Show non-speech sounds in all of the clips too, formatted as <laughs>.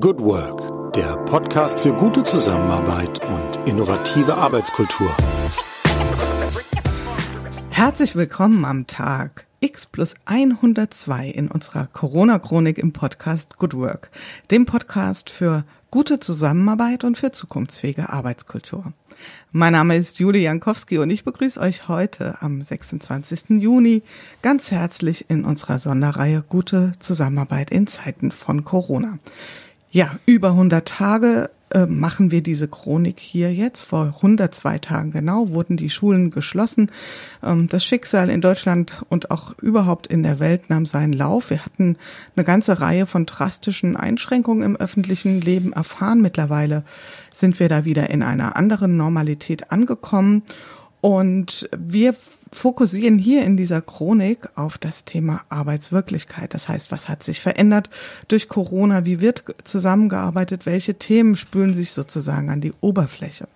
Good Work, der Podcast für gute Zusammenarbeit und innovative Arbeitskultur. Herzlich willkommen am Tag X plus 102 in unserer Corona-Chronik im Podcast Good Work, dem Podcast für gute Zusammenarbeit und für zukunftsfähige Arbeitskultur. Mein Name ist Julie Jankowski und ich begrüße euch heute am 26. Juni ganz herzlich in unserer Sonderreihe Gute Zusammenarbeit in Zeiten von Corona. Ja, über 100 Tage äh, machen wir diese Chronik hier jetzt. Vor 102 Tagen genau wurden die Schulen geschlossen. Ähm, das Schicksal in Deutschland und auch überhaupt in der Welt nahm seinen Lauf. Wir hatten eine ganze Reihe von drastischen Einschränkungen im öffentlichen Leben erfahren. Mittlerweile sind wir da wieder in einer anderen Normalität angekommen. Und wir fokussieren hier in dieser Chronik auf das Thema Arbeitswirklichkeit. Das heißt, was hat sich verändert durch Corona? Wie wird zusammengearbeitet? Welche Themen spülen sich sozusagen an die Oberfläche?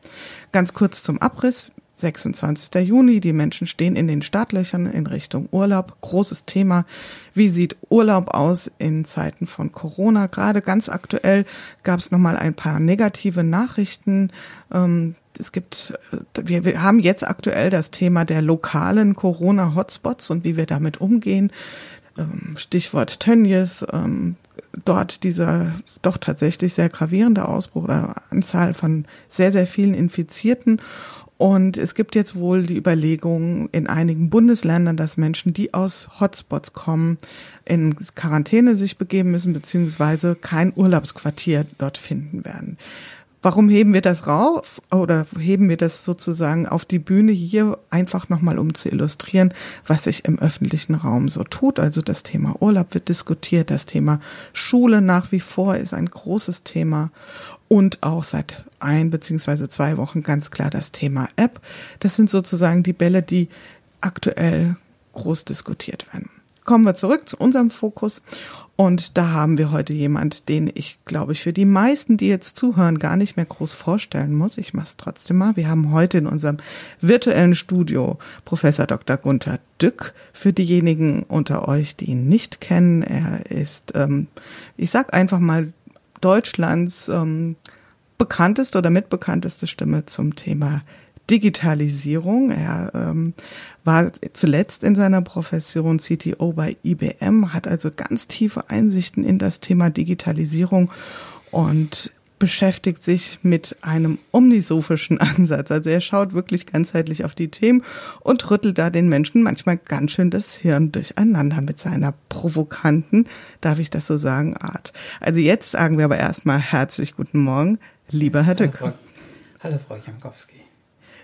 Ganz kurz zum Abriss. 26. Juni, die Menschen stehen in den Startlöchern in Richtung Urlaub. Großes Thema. Wie sieht Urlaub aus in Zeiten von Corona? Gerade ganz aktuell gab es nochmal ein paar negative Nachrichten. Ähm, es gibt, wir, wir haben jetzt aktuell das Thema der lokalen Corona-Hotspots und wie wir damit umgehen. Ähm, Stichwort Tönnies, ähm, dort dieser doch tatsächlich sehr gravierende Ausbruch oder Anzahl von sehr, sehr vielen Infizierten. Und es gibt jetzt wohl die Überlegung in einigen Bundesländern, dass Menschen, die aus Hotspots kommen, in Quarantäne sich begeben müssen, beziehungsweise kein Urlaubsquartier dort finden werden. Warum heben wir das rauf oder heben wir das sozusagen auf die Bühne hier einfach nochmal, um zu illustrieren, was sich im öffentlichen Raum so tut? Also das Thema Urlaub wird diskutiert, das Thema Schule nach wie vor ist ein großes Thema und auch seit ein beziehungsweise zwei Wochen ganz klar das Thema App. Das sind sozusagen die Bälle, die aktuell groß diskutiert werden kommen wir zurück zu unserem Fokus. Und da haben wir heute jemand, den ich, glaube ich, für die meisten, die jetzt zuhören, gar nicht mehr groß vorstellen muss. Ich mache es trotzdem mal. Wir haben heute in unserem virtuellen Studio Professor Dr. Gunther Dück. Für diejenigen unter euch, die ihn nicht kennen, er ist, ähm, ich sag einfach mal, Deutschlands ähm, bekannteste oder mitbekannteste Stimme zum Thema Digitalisierung. Er ähm, war zuletzt in seiner Profession CTO bei IBM, hat also ganz tiefe Einsichten in das Thema Digitalisierung und beschäftigt sich mit einem omnisophischen <laughs> Ansatz. Also er schaut wirklich ganzheitlich auf die Themen und rüttelt da den Menschen manchmal ganz schön das Hirn durcheinander mit seiner provokanten, darf ich das so sagen, Art. Also jetzt sagen wir aber erstmal herzlich guten Morgen, lieber Herr Dück. Hallo, Frau, hallo, Frau Jankowski.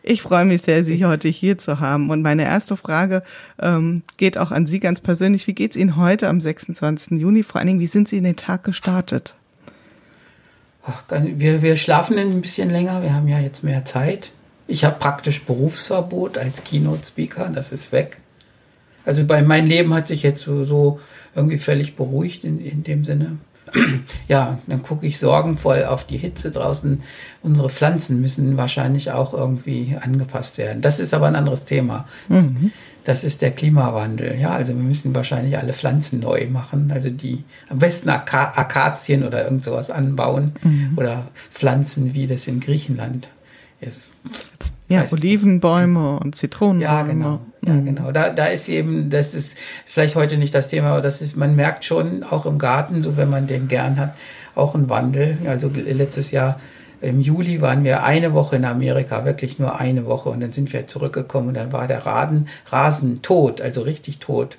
Ich freue mich sehr, Sie heute hier zu haben. Und meine erste Frage ähm, geht auch an Sie ganz persönlich. Wie geht es Ihnen heute am 26. Juni? Vor allen Dingen, wie sind Sie in den Tag gestartet? Wir, wir schlafen ein bisschen länger. Wir haben ja jetzt mehr Zeit. Ich habe praktisch Berufsverbot als Keynote-Speaker. Das ist weg. Also bei meinem Leben hat sich jetzt so, so irgendwie völlig beruhigt in, in dem Sinne <clears throat> ja, dann gucke ich sorgenvoll auf die Hitze draußen. Unsere Pflanzen müssen wahrscheinlich auch irgendwie angepasst werden. Das ist aber ein anderes Thema. Mhm. Das ist der Klimawandel. Ja, also wir müssen wahrscheinlich alle Pflanzen neu machen. Also die am besten Akazien oder irgend sowas anbauen mhm. oder Pflanzen, wie das in Griechenland ist. Ja, Olivenbäume und Zitronenbäume. Ja, genau. Ja, mhm. genau. Da, da ist eben, das ist vielleicht heute nicht das Thema, aber das ist, man merkt schon auch im Garten, so wenn man den gern hat, auch ein Wandel. Also letztes Jahr im Juli waren wir eine Woche in Amerika, wirklich nur eine Woche und dann sind wir zurückgekommen und dann war der Raden, Rasen tot, also richtig tot.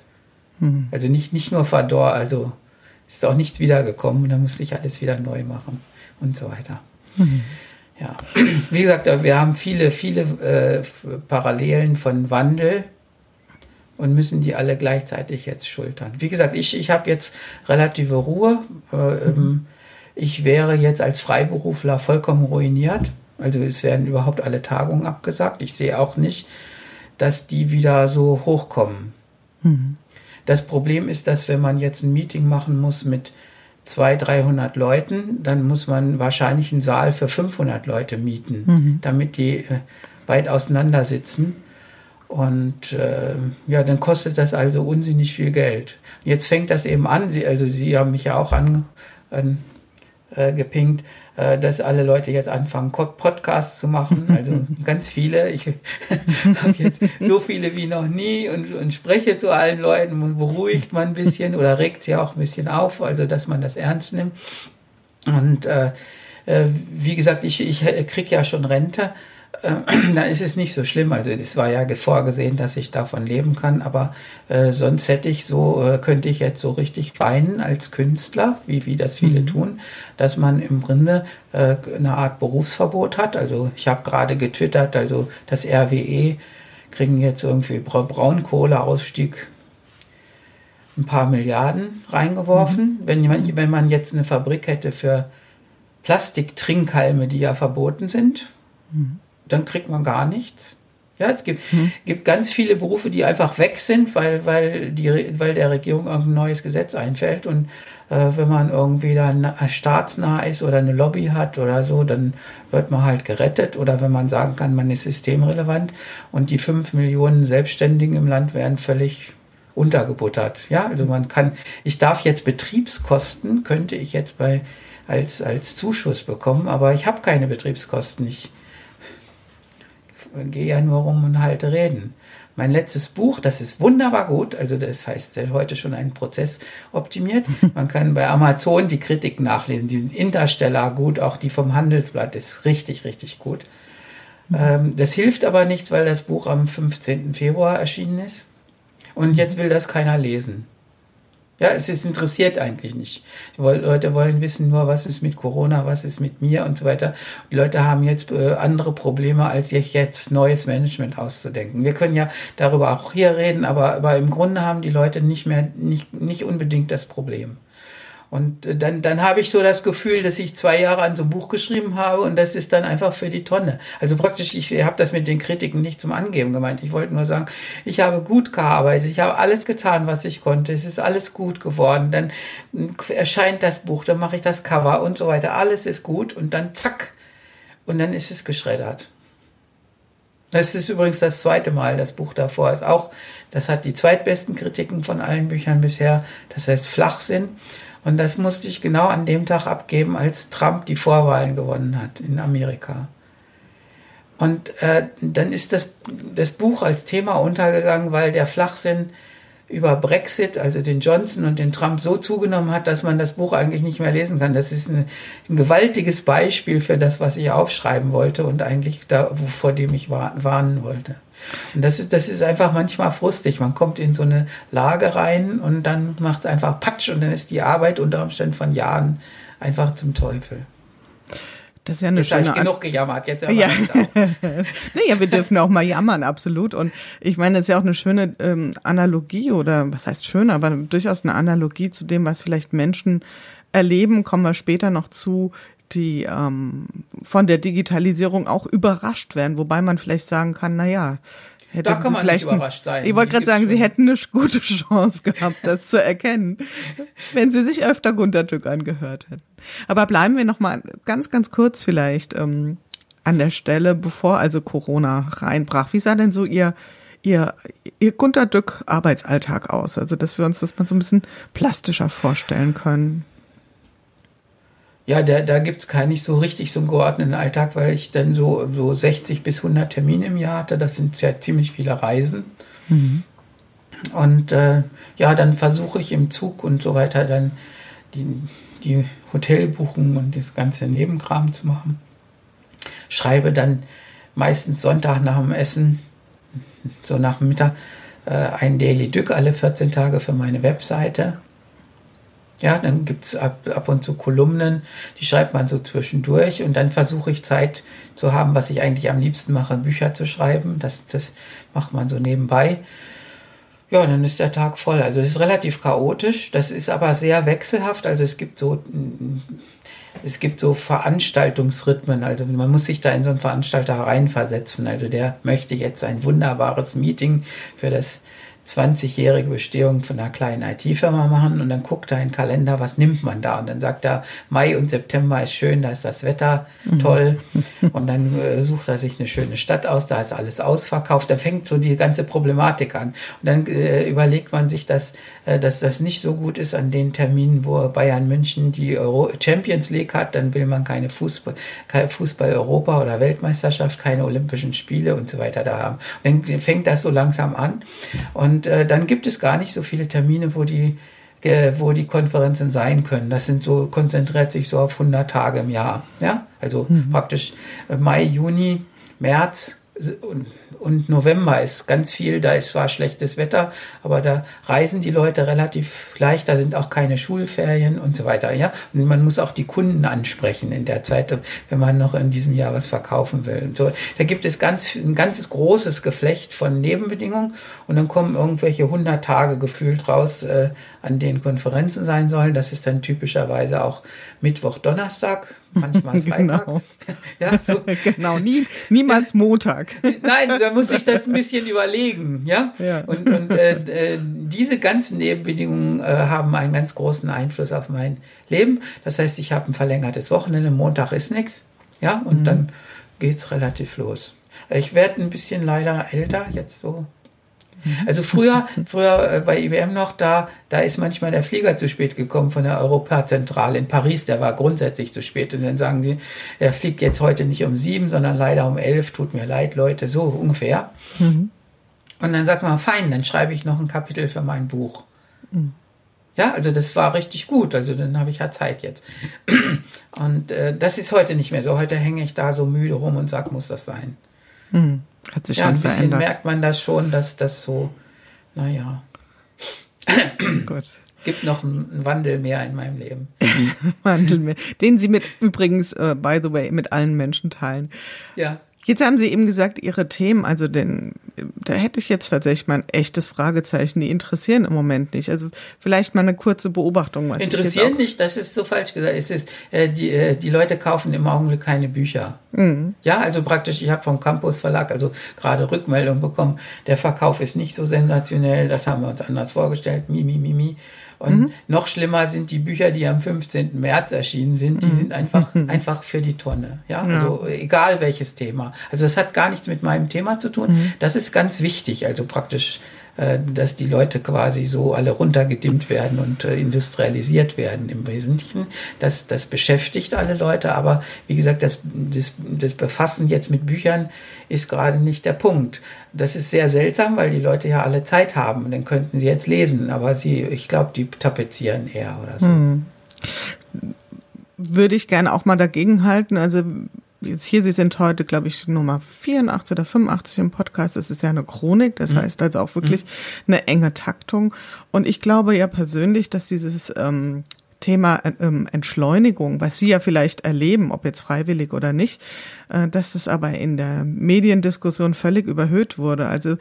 Mhm. Also nicht, nicht nur verdorrt, also ist auch nichts wiedergekommen und dann musste ich alles wieder neu machen und so weiter. Mhm. Ja, wie gesagt, wir haben viele, viele äh, Parallelen von Wandel und müssen die alle gleichzeitig jetzt schultern. Wie gesagt, ich, ich habe jetzt relative Ruhe. Äh, mhm. Ich wäre jetzt als Freiberufler vollkommen ruiniert. Also es werden überhaupt alle Tagungen abgesagt. Ich sehe auch nicht, dass die wieder so hochkommen. Mhm. Das Problem ist, dass wenn man jetzt ein Meeting machen muss mit 200, 300 Leuten, dann muss man wahrscheinlich einen Saal für 500 Leute mieten, mhm. damit die äh, weit auseinander sitzen. Und äh, ja, dann kostet das also unsinnig viel Geld. Jetzt fängt das eben an, Sie, also Sie haben mich ja auch an, an äh, gepinkt, äh, dass alle Leute jetzt anfangen, Podcasts zu machen. Also <laughs> ganz viele. Ich <laughs> habe jetzt so viele wie noch nie und, und spreche zu allen Leuten, beruhigt man ein bisschen oder regt sie auch ein bisschen auf, also dass man das ernst nimmt. Und äh, äh, wie gesagt, ich, ich krieg ja schon Rente <clears throat> dann ist es nicht so schlimm. Also es war ja vorgesehen, dass ich davon leben kann, aber äh, sonst hätte ich so, äh, könnte ich jetzt so richtig weinen als Künstler, wie, wie das viele mhm. tun, dass man im Grunde äh, eine Art Berufsverbot hat. Also ich habe gerade getwittert, also das RWE kriegen jetzt irgendwie Braunkohleausstieg ein paar Milliarden reingeworfen. Mhm. Wenn, man, wenn man jetzt eine Fabrik hätte für Plastiktrinkhalme, die ja verboten sind, mhm dann kriegt man gar nichts. Ja, es gibt, hm. gibt ganz viele Berufe, die einfach weg sind, weil, weil, die, weil der Regierung irgendein neues Gesetz einfällt. Und äh, wenn man irgendwie dann staatsnah ist oder eine Lobby hat oder so, dann wird man halt gerettet. Oder wenn man sagen kann, man ist systemrelevant und die fünf Millionen Selbstständigen im Land werden völlig untergebuttert. Ja, also man kann, ich darf jetzt Betriebskosten, könnte ich jetzt bei, als, als Zuschuss bekommen, aber ich habe keine Betriebskosten. Ich, gehe ja nur rum und halte Reden. Mein letztes Buch, das ist wunderbar gut, also das heißt heute schon einen Prozess optimiert. Man kann bei Amazon die Kritiken nachlesen, die sind interstellar gut, auch die vom Handelsblatt ist richtig, richtig gut. Ähm, das hilft aber nichts, weil das Buch am 15. Februar erschienen ist und jetzt will das keiner lesen. Ja, es ist interessiert eigentlich nicht. Die Leute wollen wissen nur, was ist mit Corona, was ist mit mir und so weiter. Die Leute haben jetzt äh, andere Probleme, als jetzt neues Management auszudenken. Wir können ja darüber auch hier reden, aber, aber im Grunde haben die Leute nicht mehr, nicht, nicht unbedingt das Problem. Und äh, dann, dann habe ich so das Gefühl, dass ich zwei Jahre an so einem Buch geschrieben habe und das ist dann einfach für die Tonne. Also praktisch, ich habe das mit den Kritiken nicht zum Angeben gemeint. Ich wollte nur sagen, ich habe gut gearbeitet, ich habe alles getan, was ich konnte. Es ist alles gut geworden. Dann hm, erscheint das Buch, dann mache ich das Cover und so weiter. Alles ist gut und dann zack. Und dann ist es geschreddert. Das ist übrigens das zweite Mal. Das Buch davor ist auch, das hat die zweitbesten Kritiken von allen Büchern bisher. Das heißt Flachsinn. Und das musste ich genau an dem Tag abgeben, als Trump die Vorwahlen gewonnen hat in Amerika. Und äh, dann ist das, das Buch als Thema untergegangen, weil der Flachsinn über Brexit, also den Johnson und den Trump, so zugenommen hat, dass man das Buch eigentlich nicht mehr lesen kann. Das ist eine, ein gewaltiges Beispiel für das, was ich aufschreiben wollte und eigentlich da, vor dem ich warnen wollte. Und das ist, das ist einfach manchmal frustig. Man kommt in so eine Lage rein und dann macht es einfach Patsch und dann ist die Arbeit unter Umständen von Jahren einfach zum Teufel. Das ist ja eine jetzt schöne ich genug gejammert, jetzt ja. naja, <laughs> wir dürfen auch mal jammern, absolut. Und ich meine, das ist ja auch eine schöne ähm, Analogie oder was heißt schön, aber durchaus eine Analogie zu dem, was vielleicht Menschen erleben, kommen wir später noch zu, die ähm, von der Digitalisierung auch überrascht werden, wobei man vielleicht sagen kann, na ja, Hätte da kann man vielleicht nicht überrascht sein. Ich wollte gerade sagen, schon. Sie hätten eine gute Chance gehabt, das zu erkennen, <laughs> wenn Sie sich öfter Guntertück angehört hätten. Aber bleiben wir noch mal ganz, ganz kurz vielleicht ähm, an der Stelle, bevor also Corona reinbrach. Wie sah denn so Ihr Ihr, Ihr Gunter Dück Arbeitsalltag aus? Also, dass wir uns das mal so ein bisschen plastischer vorstellen können ja, da, da gibt's gar nicht so richtig so einen geordneten Alltag, weil ich dann so, so 60 bis 100 Termine im Jahr hatte. Das sind ja ziemlich viele Reisen. Mhm. Und äh, ja, dann versuche ich im Zug und so weiter dann die, die Hotelbuchungen und das ganze Nebenkram zu machen. Schreibe dann meistens Sonntag nach dem Essen, so nach dem Mittag, äh, ein Daily Dück alle 14 Tage für meine Webseite ja, dann gibt es ab, ab und zu Kolumnen, die schreibt man so zwischendurch und dann versuche ich Zeit zu haben, was ich eigentlich am liebsten mache, Bücher zu schreiben. Das, das macht man so nebenbei. Ja, dann ist der Tag voll. Also es ist relativ chaotisch, das ist aber sehr wechselhaft. Also es gibt so es gibt so Veranstaltungsrhythmen, also man muss sich da in so einen Veranstalter reinversetzen. Also der möchte jetzt ein wunderbares Meeting für das 20-jährige Bestehung von einer kleinen IT-Firma machen und dann guckt er in den Kalender, was nimmt man da? Und dann sagt er, Mai und September ist schön, da ist das Wetter toll. <laughs> Und dann äh, sucht er sich eine schöne Stadt aus, da ist alles ausverkauft. Da fängt so die ganze Problematik an. Und dann äh, überlegt man sich, dass, äh, dass das nicht so gut ist an den Terminen, wo Bayern München die Euro Champions League hat. Dann will man keine Fußball, keine Fußball Europa oder Weltmeisterschaft, keine Olympischen Spiele und so weiter da haben. Und dann fängt das so langsam an. Und äh, dann gibt es gar nicht so viele Termine, wo die, äh, wo die Konferenzen sein können. Das sind so, konzentriert sich so auf 100 Tage im Jahr. Ja, also mhm. praktisch äh, Mai, Juni, März und und November ist ganz viel, da ist zwar schlechtes Wetter, aber da reisen die Leute relativ leicht, da sind auch keine Schulferien und so weiter, ja. Und man muss auch die Kunden ansprechen in der Zeit, wenn man noch in diesem Jahr was verkaufen will. Und so, da gibt es ganz, ein ganzes großes Geflecht von Nebenbedingungen und dann kommen irgendwelche 100 Tage gefühlt raus, äh, an denen Konferenzen sein sollen. Das ist dann typischerweise auch Mittwoch, Donnerstag, manchmal <laughs> Freitag. Genau, <laughs> ja, so. <laughs> genau. Nie, niemals Montag. Nein, da muss ich das ein bisschen überlegen, ja. ja. Und, und äh, äh, diese ganzen Nebenbedingungen äh, haben einen ganz großen Einfluss auf mein Leben. Das heißt, ich habe ein verlängertes Wochenende, Montag ist nichts, ja, und mhm. dann geht's relativ los. Ich werde ein bisschen leider älter, jetzt so. Also früher, früher äh, bei IBM noch, da, da ist manchmal der Flieger zu spät gekommen von der Europazentrale in Paris, der war grundsätzlich zu spät. Und dann sagen sie, er fliegt jetzt heute nicht um sieben, sondern leider um elf, tut mir leid, Leute, so ungefähr. Mhm. Und dann sagt man, fein, dann schreibe ich noch ein Kapitel für mein Buch. Mhm. Ja, also das war richtig gut. Also dann habe ich ja Zeit jetzt. Und äh, das ist heute nicht mehr so. Heute hänge ich da so müde rum und sage, muss das sein. Mhm. Hat sich ja, schon ein bisschen verändert. merkt man das schon, dass das so, naja. <coughs> Gut. Gibt noch einen Wandel mehr in meinem Leben. <laughs> Wandel mehr. Den Sie mit übrigens, uh, by the way, mit allen Menschen teilen. Ja. Jetzt haben Sie eben gesagt, Ihre Themen, also den, da hätte ich jetzt tatsächlich mal ein echtes Fragezeichen, die interessieren im Moment nicht. Also vielleicht mal eine kurze Beobachtung. Was interessieren nicht, das ist so falsch gesagt. Es ist, äh, die, äh, die Leute kaufen im Augenblick keine Bücher. Mhm. Ja, also praktisch, ich habe vom Campus Verlag also gerade Rückmeldung bekommen, der Verkauf ist nicht so sensationell, das haben wir uns anders vorgestellt, mi, mi, mi, mi. Und mhm. noch schlimmer sind die Bücher, die am 15. März erschienen sind, die mhm. sind einfach, <laughs> einfach für die Tonne. Ja? ja? also egal welches Thema. Also das hat gar nichts mit meinem Thema zu tun. Mhm. Das ist ganz wichtig. Also praktisch dass die Leute quasi so alle runtergedimmt werden und äh, industrialisiert werden im Wesentlichen. Das, das beschäftigt alle Leute, aber wie gesagt, das, das, das Befassen jetzt mit Büchern ist gerade nicht der Punkt. Das ist sehr seltsam, weil die Leute ja alle Zeit haben. Dann könnten sie jetzt lesen, aber sie, ich glaube, die tapezieren eher oder so. Hm. Würde ich gerne auch mal dagegen halten. Also jetzt hier, Sie sind heute, glaube ich, Nummer 84 oder 85 im Podcast. Das ist ja eine Chronik, das mhm. heißt also auch wirklich mhm. eine enge Taktung. Und ich glaube ja persönlich, dass dieses ähm, Thema ähm, Entschleunigung, was Sie ja vielleicht erleben, ob jetzt freiwillig oder nicht, äh, dass das aber in der Mediendiskussion völlig überhöht wurde. Also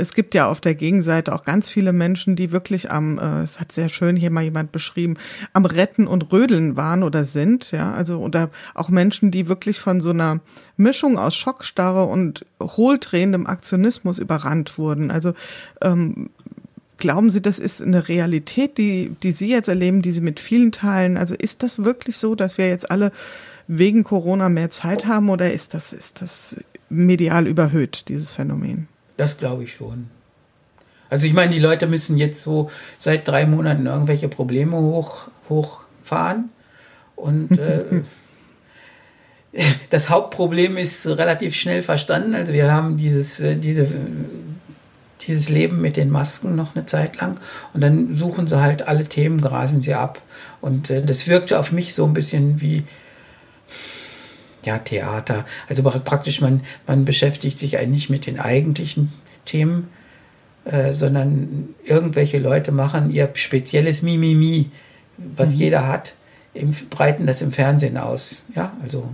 es gibt ja auf der Gegenseite auch ganz viele Menschen, die wirklich am, äh, es hat sehr schön hier mal jemand beschrieben, am Retten und Rödeln waren oder sind, ja, also oder auch Menschen, die wirklich von so einer Mischung aus Schockstarre und hohltrehendem Aktionismus überrannt wurden. Also ähm, Glauben Sie, das ist eine Realität, die, die Sie jetzt erleben, die Sie mit vielen teilen? Also ist das wirklich so, dass wir jetzt alle wegen Corona mehr Zeit haben oder ist das, ist das medial überhöht, dieses Phänomen? Das glaube ich schon. Also ich meine, die Leute müssen jetzt so seit drei Monaten irgendwelche Probleme hoch, hochfahren und äh, <laughs> das Hauptproblem ist relativ schnell verstanden. Also wir haben dieses, äh, diese dieses Leben mit den Masken noch eine Zeit lang und dann suchen sie halt alle Themen, grasen sie ab. Und äh, das wirkte auf mich so ein bisschen wie ja, Theater. Also praktisch, man, man beschäftigt sich eigentlich nicht mit den eigentlichen Themen, äh, sondern irgendwelche Leute machen ihr spezielles Mimimi, was mhm. jeder hat, im, breiten das im Fernsehen aus. Ja, also.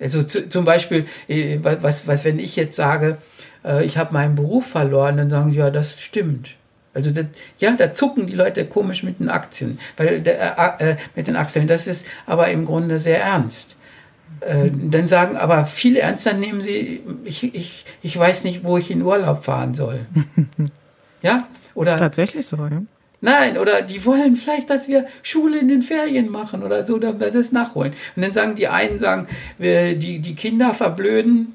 Also zu, zum Beispiel, äh, was, was, wenn ich jetzt sage, äh, ich habe meinen Beruf verloren, dann sagen sie, ja, das stimmt. Also das, ja, da zucken die Leute komisch mit den Aktien, weil äh, äh, mit den Aktien. Das ist aber im Grunde sehr ernst. Äh, dann sagen aber viel ernster nehmen sie, ich, ich, ich weiß nicht, wo ich in Urlaub fahren soll. <laughs> ja? Oder, das ist tatsächlich so, ja. Nein, oder die wollen vielleicht, dass wir Schule in den Ferien machen oder so, damit wir das nachholen. Und dann sagen die einen, sagen, wir, die, die Kinder verblöden.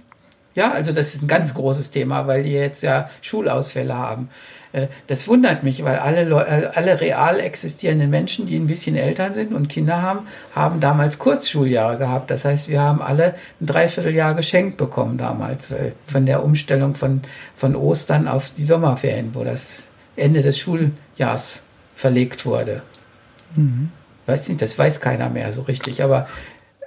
Ja, also das ist ein ganz großes Thema, weil die jetzt ja Schulausfälle haben. Äh, das wundert mich, weil alle, äh, alle real existierenden Menschen, die ein bisschen älter sind und Kinder haben, haben damals Kurzschuljahre gehabt. Das heißt, wir haben alle ein Dreivierteljahr geschenkt bekommen damals äh, von der Umstellung von, von Ostern auf die Sommerferien, wo das Ende des Schuljahrs verlegt wurde. Mhm. Weiß nicht, das weiß keiner mehr so richtig, aber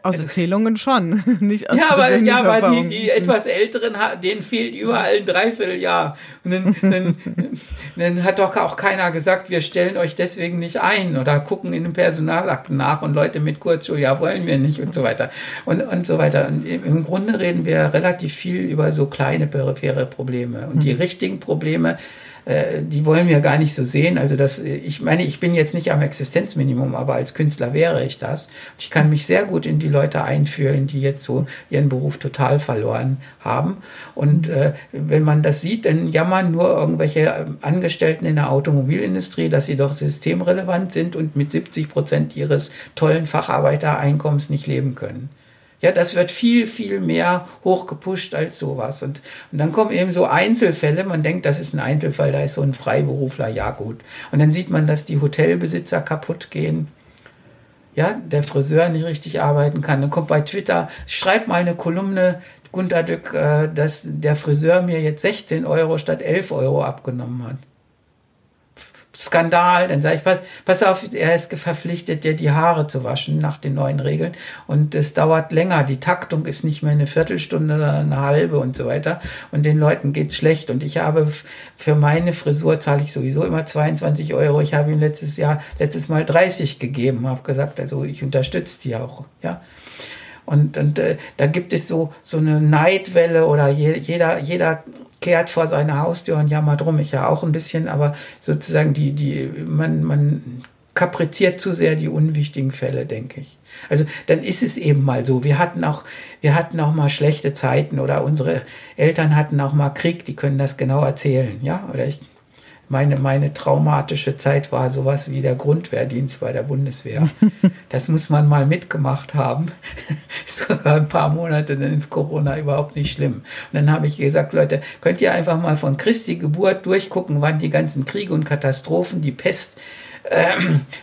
aus Erzählungen schon, <laughs> nicht aus Ja, aber, ja, aber die, die etwas Älteren, denen fehlt überall ein Dreivierteljahr. Und dann, dann, <laughs> dann hat doch auch keiner gesagt, wir stellen euch deswegen nicht ein oder gucken in den Personalakten nach und Leute mit Kurzschuljahr wollen wir nicht und so weiter. Und, und so weiter. Und im Grunde reden wir relativ viel über so kleine periphere Probleme. Und die mhm. richtigen Probleme, äh, die wollen wir gar nicht so sehen. Also das, ich meine, ich bin jetzt nicht am Existenzminimum, aber als Künstler wäre ich das. Ich kann mich sehr gut in die Leute einfühlen, die jetzt so ihren Beruf total verloren haben. Und äh, wenn man das sieht, dann jammern nur irgendwelche Angestellten in der Automobilindustrie, dass sie doch systemrelevant sind und mit 70 Prozent ihres tollen Facharbeitereinkommens nicht leben können. Ja, das wird viel, viel mehr hochgepusht als sowas. Und, und dann kommen eben so Einzelfälle. Man denkt, das ist ein Einzelfall, da ist so ein Freiberufler, ja gut. Und dann sieht man, dass die Hotelbesitzer kaputt gehen. Ja, der Friseur nicht richtig arbeiten kann. Dann kommt bei Twitter, schreib mal eine Kolumne, Gunter Dück, äh, dass der Friseur mir jetzt 16 Euro statt 11 Euro abgenommen hat. Skandal. Dann sage ich, pass, pass auf, er ist verpflichtet, dir die Haare zu waschen nach den neuen Regeln. Und es dauert länger. Die Taktung ist nicht mehr eine Viertelstunde, sondern eine halbe und so weiter. Und den Leuten geht's schlecht. Und ich habe für meine Frisur zahle ich sowieso immer 22 Euro. Ich habe ihm letztes Jahr, letztes Mal 30 gegeben, habe gesagt, also ich unterstütze die auch, ja. Und, und äh, da gibt es so, so eine Neidwelle oder je, jeder, jeder kehrt vor seine Haustür und jammert rum. Ich ja auch ein bisschen, aber sozusagen die, die, man, man kapriziert zu sehr die unwichtigen Fälle, denke ich. Also dann ist es eben mal so. Wir hatten auch, wir hatten auch mal schlechte Zeiten oder unsere Eltern hatten auch mal Krieg, die können das genau erzählen, ja? Oder ich meine, meine traumatische Zeit war sowas wie der Grundwehrdienst bei der Bundeswehr. <laughs> Das muss man mal mitgemacht haben. <laughs> Sogar ein paar Monate, dann ist Corona überhaupt nicht schlimm. Und dann habe ich gesagt, Leute, könnt ihr einfach mal von Christi Geburt durchgucken, wann die ganzen Kriege und Katastrophen, die Pest, äh,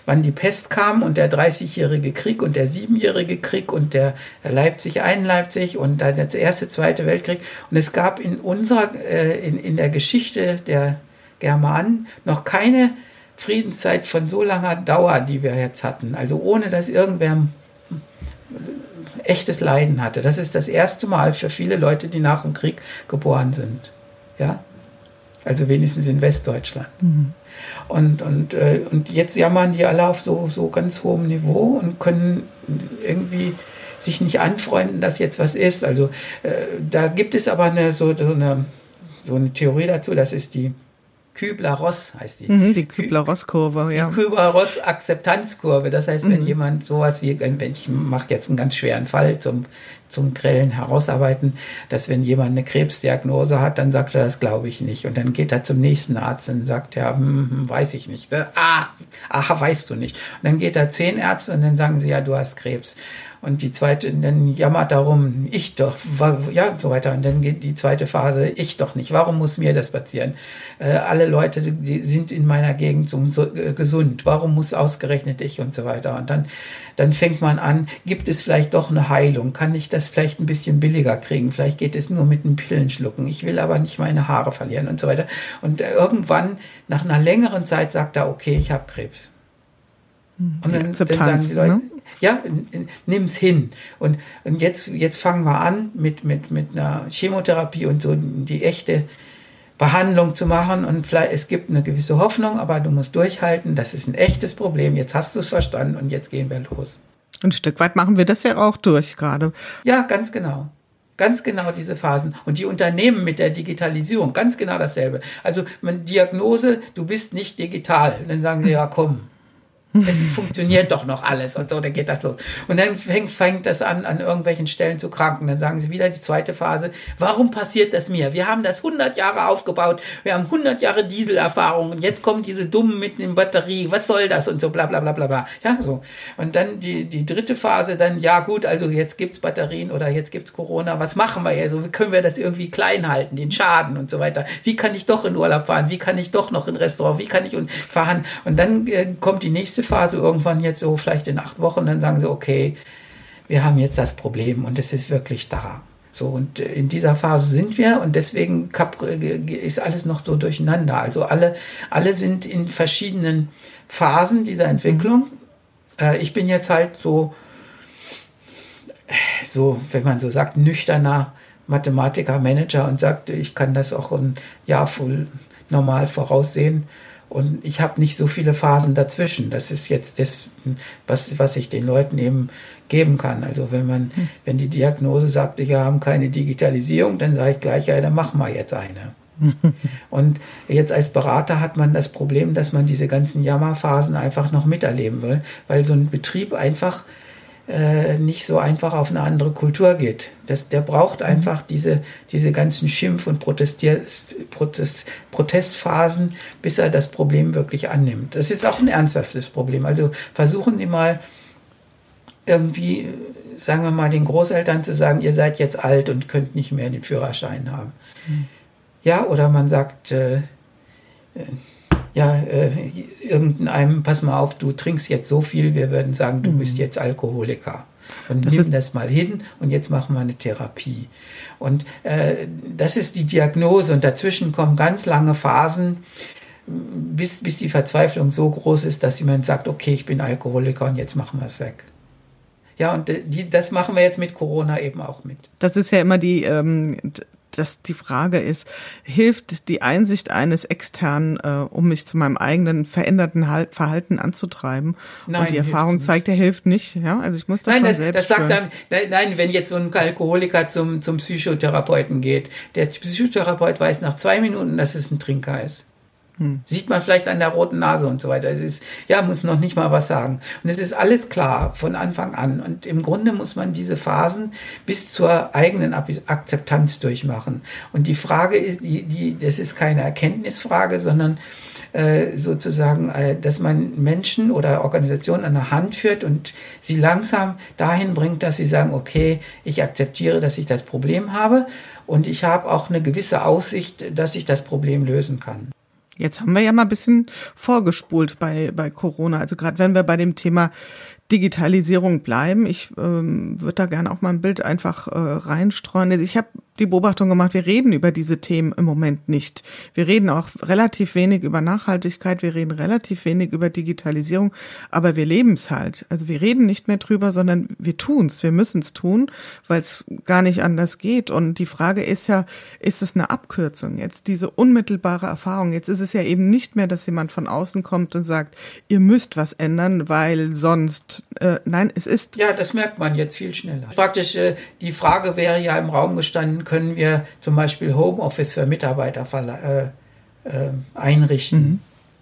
wann die Pest kam und der 30-jährige Krieg und der 7-jährige Krieg und der Leipzig, ein Leipzig und dann der erste, zweite Weltkrieg. Und es gab in unserer, äh, in, in der Geschichte der Germanen noch keine Friedenszeit von so langer Dauer, die wir jetzt hatten. Also ohne dass irgendwer echtes Leiden hatte. Das ist das erste Mal für viele Leute, die nach dem Krieg geboren sind. Ja? Also wenigstens in Westdeutschland. Mhm. Und, und, äh, und jetzt jammern die alle auf so, so ganz hohem Niveau und können irgendwie sich nicht anfreunden, dass jetzt was ist. Also äh, da gibt es aber eine, so, so, eine, so eine Theorie dazu, das ist die Kübler-Ross heißt die. Mhm, die Kübler-Ross-Kurve, ja. Die Kübler-Ross-Akzeptanzkurve. Das heißt, wenn mhm. jemand sowas wie, wenn ich mache jetzt einen ganz schweren Fall zum, zum grellen Herausarbeiten, dass wenn jemand eine Krebsdiagnose hat, dann sagt er, das glaube ich nicht. Und dann geht er zum nächsten Arzt und sagt, ja, hm, hm, weiß ich nicht. Ah, aha, weißt du nicht. Und dann geht er zehn Ärzte und dann sagen sie, ja, du hast Krebs. Und die zweite, dann jammert darum, ich doch, ja, und so weiter. Und dann geht die zweite Phase, ich doch nicht. Warum muss mir das passieren? Äh, alle Leute, die sind in meiner Gegend so, so, äh, gesund. Warum muss ausgerechnet ich und so weiter? Und dann, dann fängt man an, gibt es vielleicht doch eine Heilung? Kann ich das vielleicht ein bisschen billiger kriegen? Vielleicht geht es nur mit einem Pillenschlucken. Ich will aber nicht meine Haare verlieren und so weiter. Und irgendwann, nach einer längeren Zeit, sagt er, okay, ich habe Krebs. Hm. Und dann, dann sagen die Leute, ne? ja, nimm's hin. Und, und jetzt, jetzt fangen wir an mit, mit, mit einer Chemotherapie und so die echte Behandlung zu machen. Und vielleicht, es gibt eine gewisse Hoffnung, aber du musst durchhalten. Das ist ein echtes Problem. Jetzt hast du es verstanden und jetzt gehen wir los. Ein Stück weit machen wir das ja auch durch gerade. Ja, ganz genau. Ganz genau diese Phasen. Und die Unternehmen mit der Digitalisierung, ganz genau dasselbe. Also, man, Diagnose, du bist nicht digital. Und dann sagen sie, ja, komm, Es funktioniert doch noch alles und so, dann geht das los. Und dann fängt, fängt das an, an irgendwelchen Stellen zu kranken. Dann sagen sie wieder die zweite Phase, warum passiert das mir? Wir haben das 100 Jahre aufgebaut, wir haben 100 Jahre Dieselerfahrung und jetzt kommen diese Dummen mit in Batterie, was soll das und so bla bla bla bla bla. Ja, so. Und dann die, die dritte Phase, dann, ja gut, also jetzt gibt's Batterien oder jetzt gibt's Corona, was machen wir jetzt? So, wie können wir das irgendwie klein halten, den Schaden und so weiter? Wie kann ich doch in Urlaub fahren? Wie kann ich doch noch in Restaurant? Wie kann ich fahren? Und dann äh, kommt die nächste Phase irgendwann jetzt so vielleicht in acht Wochen, dann sagen sie, okay, wir haben jetzt das Problem und es ist wirklich da. So, und in dieser Phase sind wir und deswegen ist alles noch so durcheinander. Also alle, alle sind in verschiedenen Phasen dieser Entwicklung. Mhm. Ich bin jetzt halt so, so, wenn man so sagt, nüchterner Mathematiker, Manager und sagt, ich kann das auch ein Jahr voll normal voraussehen. Und ich habe nicht so viele Phasen dazwischen. Das ist jetzt das, was, was ich den Leuten eben geben kann. Also wenn man, hm. wenn die Diagnose sagt, wir haben keine Digitalisierung, dann sage ich gleich, ja, dann machen wir jetzt eine. <laughs> Und jetzt als Berater hat man das Problem, dass man diese ganzen Jammerphasen einfach noch miterleben will, weil so ein Betrieb einfach äh, nicht so einfach auf eine andere Kultur geht. Das, der braucht mhm. einfach diese, diese ganzen Schimpf- und Protestier Protest, Protestphasen, bis er das Problem wirklich annimmt. Das ist auch ein ernsthaftes Problem. Also versuchen Sie mal irgendwie, sagen wir mal, den Großeltern zu sagen, ihr seid jetzt alt und könnt nicht mehr den Führerschein haben. Mhm. Ja, oder man sagt, äh, äh ja, äh, irgendeinem, pass mal auf, du trinkst jetzt so viel, wir würden sagen, du mhm. bist jetzt Alkoholiker. Und das nimm das mal hin und jetzt machen wir eine Therapie. Und äh, das ist die Diagnose und dazwischen kommen ganz lange Phasen, bis, bis die Verzweiflung so groß ist, dass jemand sagt, okay, ich bin Alkoholiker und jetzt machen wir es weg. Ja, und die, das machen wir jetzt mit Corona eben auch mit. Das ist ja immer die, ähm, dass die Frage ist, hilft die Einsicht eines externen, äh, um mich zu meinem eigenen veränderten Verhalten anzutreiben? Nein, und die Erfahrung zeigt, er hilft nicht. Ja, also ich muss das nein, schon das, selbst das sagt dann, nein, wenn jetzt so ein Alkoholiker zum zum Psychotherapeuten geht, der Psychotherapeut weiß nach zwei Minuten, dass es ein Trinker ist. Hm. Sieht man vielleicht an der roten Nase und so weiter. Es ist, ja, muss noch nicht mal was sagen. Und es ist alles klar von Anfang an. Und im Grunde muss man diese Phasen bis zur eigenen Akzeptanz durchmachen. Und die Frage ist, die, die, das ist keine Erkenntnisfrage, sondern äh, sozusagen, äh, dass man Menschen oder Organisationen an der Hand führt und sie langsam dahin bringt, dass sie sagen, okay, ich akzeptiere, dass ich das Problem habe und ich habe auch eine gewisse Aussicht, dass ich das Problem lösen kann. Jetzt haben wir ja mal ein bisschen vorgespult bei, bei Corona. Also gerade wenn wir bei dem Thema Digitalisierung bleiben, ich ähm, würde da gerne auch mal ein Bild einfach äh, reinstreuen. Also ich habe die Beobachtung gemacht, wir reden über diese Themen im Moment nicht. Wir reden auch relativ wenig über Nachhaltigkeit, wir reden relativ wenig über Digitalisierung, aber wir leben es halt. Also wir reden nicht mehr drüber, sondern wir tun's, wir müssen es tun, weil es gar nicht anders geht. Und die Frage ist ja, ist es eine Abkürzung jetzt, diese unmittelbare Erfahrung? Jetzt ist es ja eben nicht mehr, dass jemand von außen kommt und sagt, ihr müsst was ändern, weil sonst, äh, nein, es ist. Ja, das merkt man jetzt viel schneller. Praktisch, äh, die Frage wäre ja im Raum gestanden, können wir zum Beispiel Homeoffice für Mitarbeiter äh, äh, einrichten. Mhm.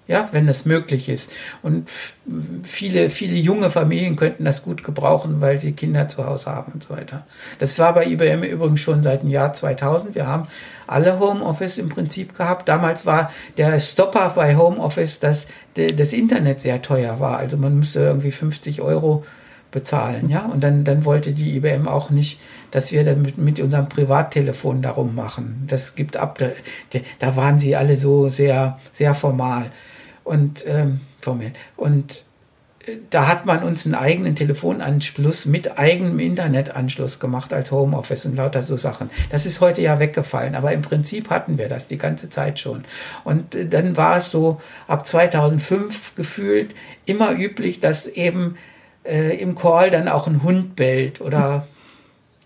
Ja, wenn das möglich ist. Und viele, viele junge Familien könnten das gut gebrauchen, weil sie Kinder zu Hause haben und so weiter. Das war bei IBM übrigens schon seit dem Jahr 2000. Wir haben alle Homeoffice im Prinzip gehabt. Damals war der Stopper bei Homeoffice, dass das Internet sehr teuer war. Also man müsste irgendwie 50 Euro bezahlen, ja. Und dann, dann wollte die IBM auch nicht, dass wir dann mit, mit unserem Privattelefon darum machen. Das gibt ab, da, da waren sie alle so sehr, sehr formal und ähm, formell. Und äh, da hat man uns einen eigenen Telefonanschluss mit eigenem Internetanschluss gemacht als Homeoffice und lauter so Sachen. Das ist heute ja weggefallen, aber im Prinzip hatten wir das die ganze Zeit schon. Und äh, dann war es so ab 2005 gefühlt immer üblich, dass eben äh, im Call dann auch ein Hund bellt oder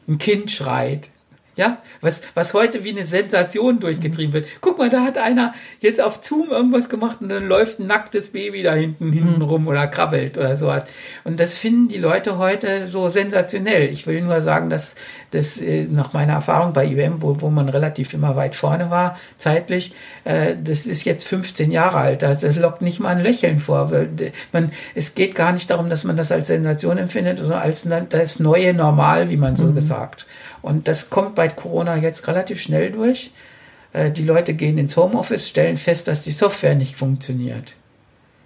ein Kind schreit. Ja, was, was heute wie eine Sensation durchgetrieben wird. Guck mal, da hat einer jetzt auf Zoom irgendwas gemacht und dann läuft ein nacktes Baby da hinten, hinten rum oder krabbelt oder sowas. Und das finden die Leute heute so sensationell. Ich will nur sagen, dass das äh, nach meiner Erfahrung bei IBM, wo, wo man relativ immer weit vorne war, zeitlich, äh, das ist jetzt 15 Jahre alt. Das, das lockt nicht mal ein Lächeln vor. Man, es geht gar nicht darum, dass man das als Sensation empfindet, sondern als das neue Normal, wie man so mhm. gesagt. Und das kommt bei Corona jetzt relativ schnell durch. Äh, die Leute gehen ins Homeoffice, stellen fest, dass die Software nicht funktioniert.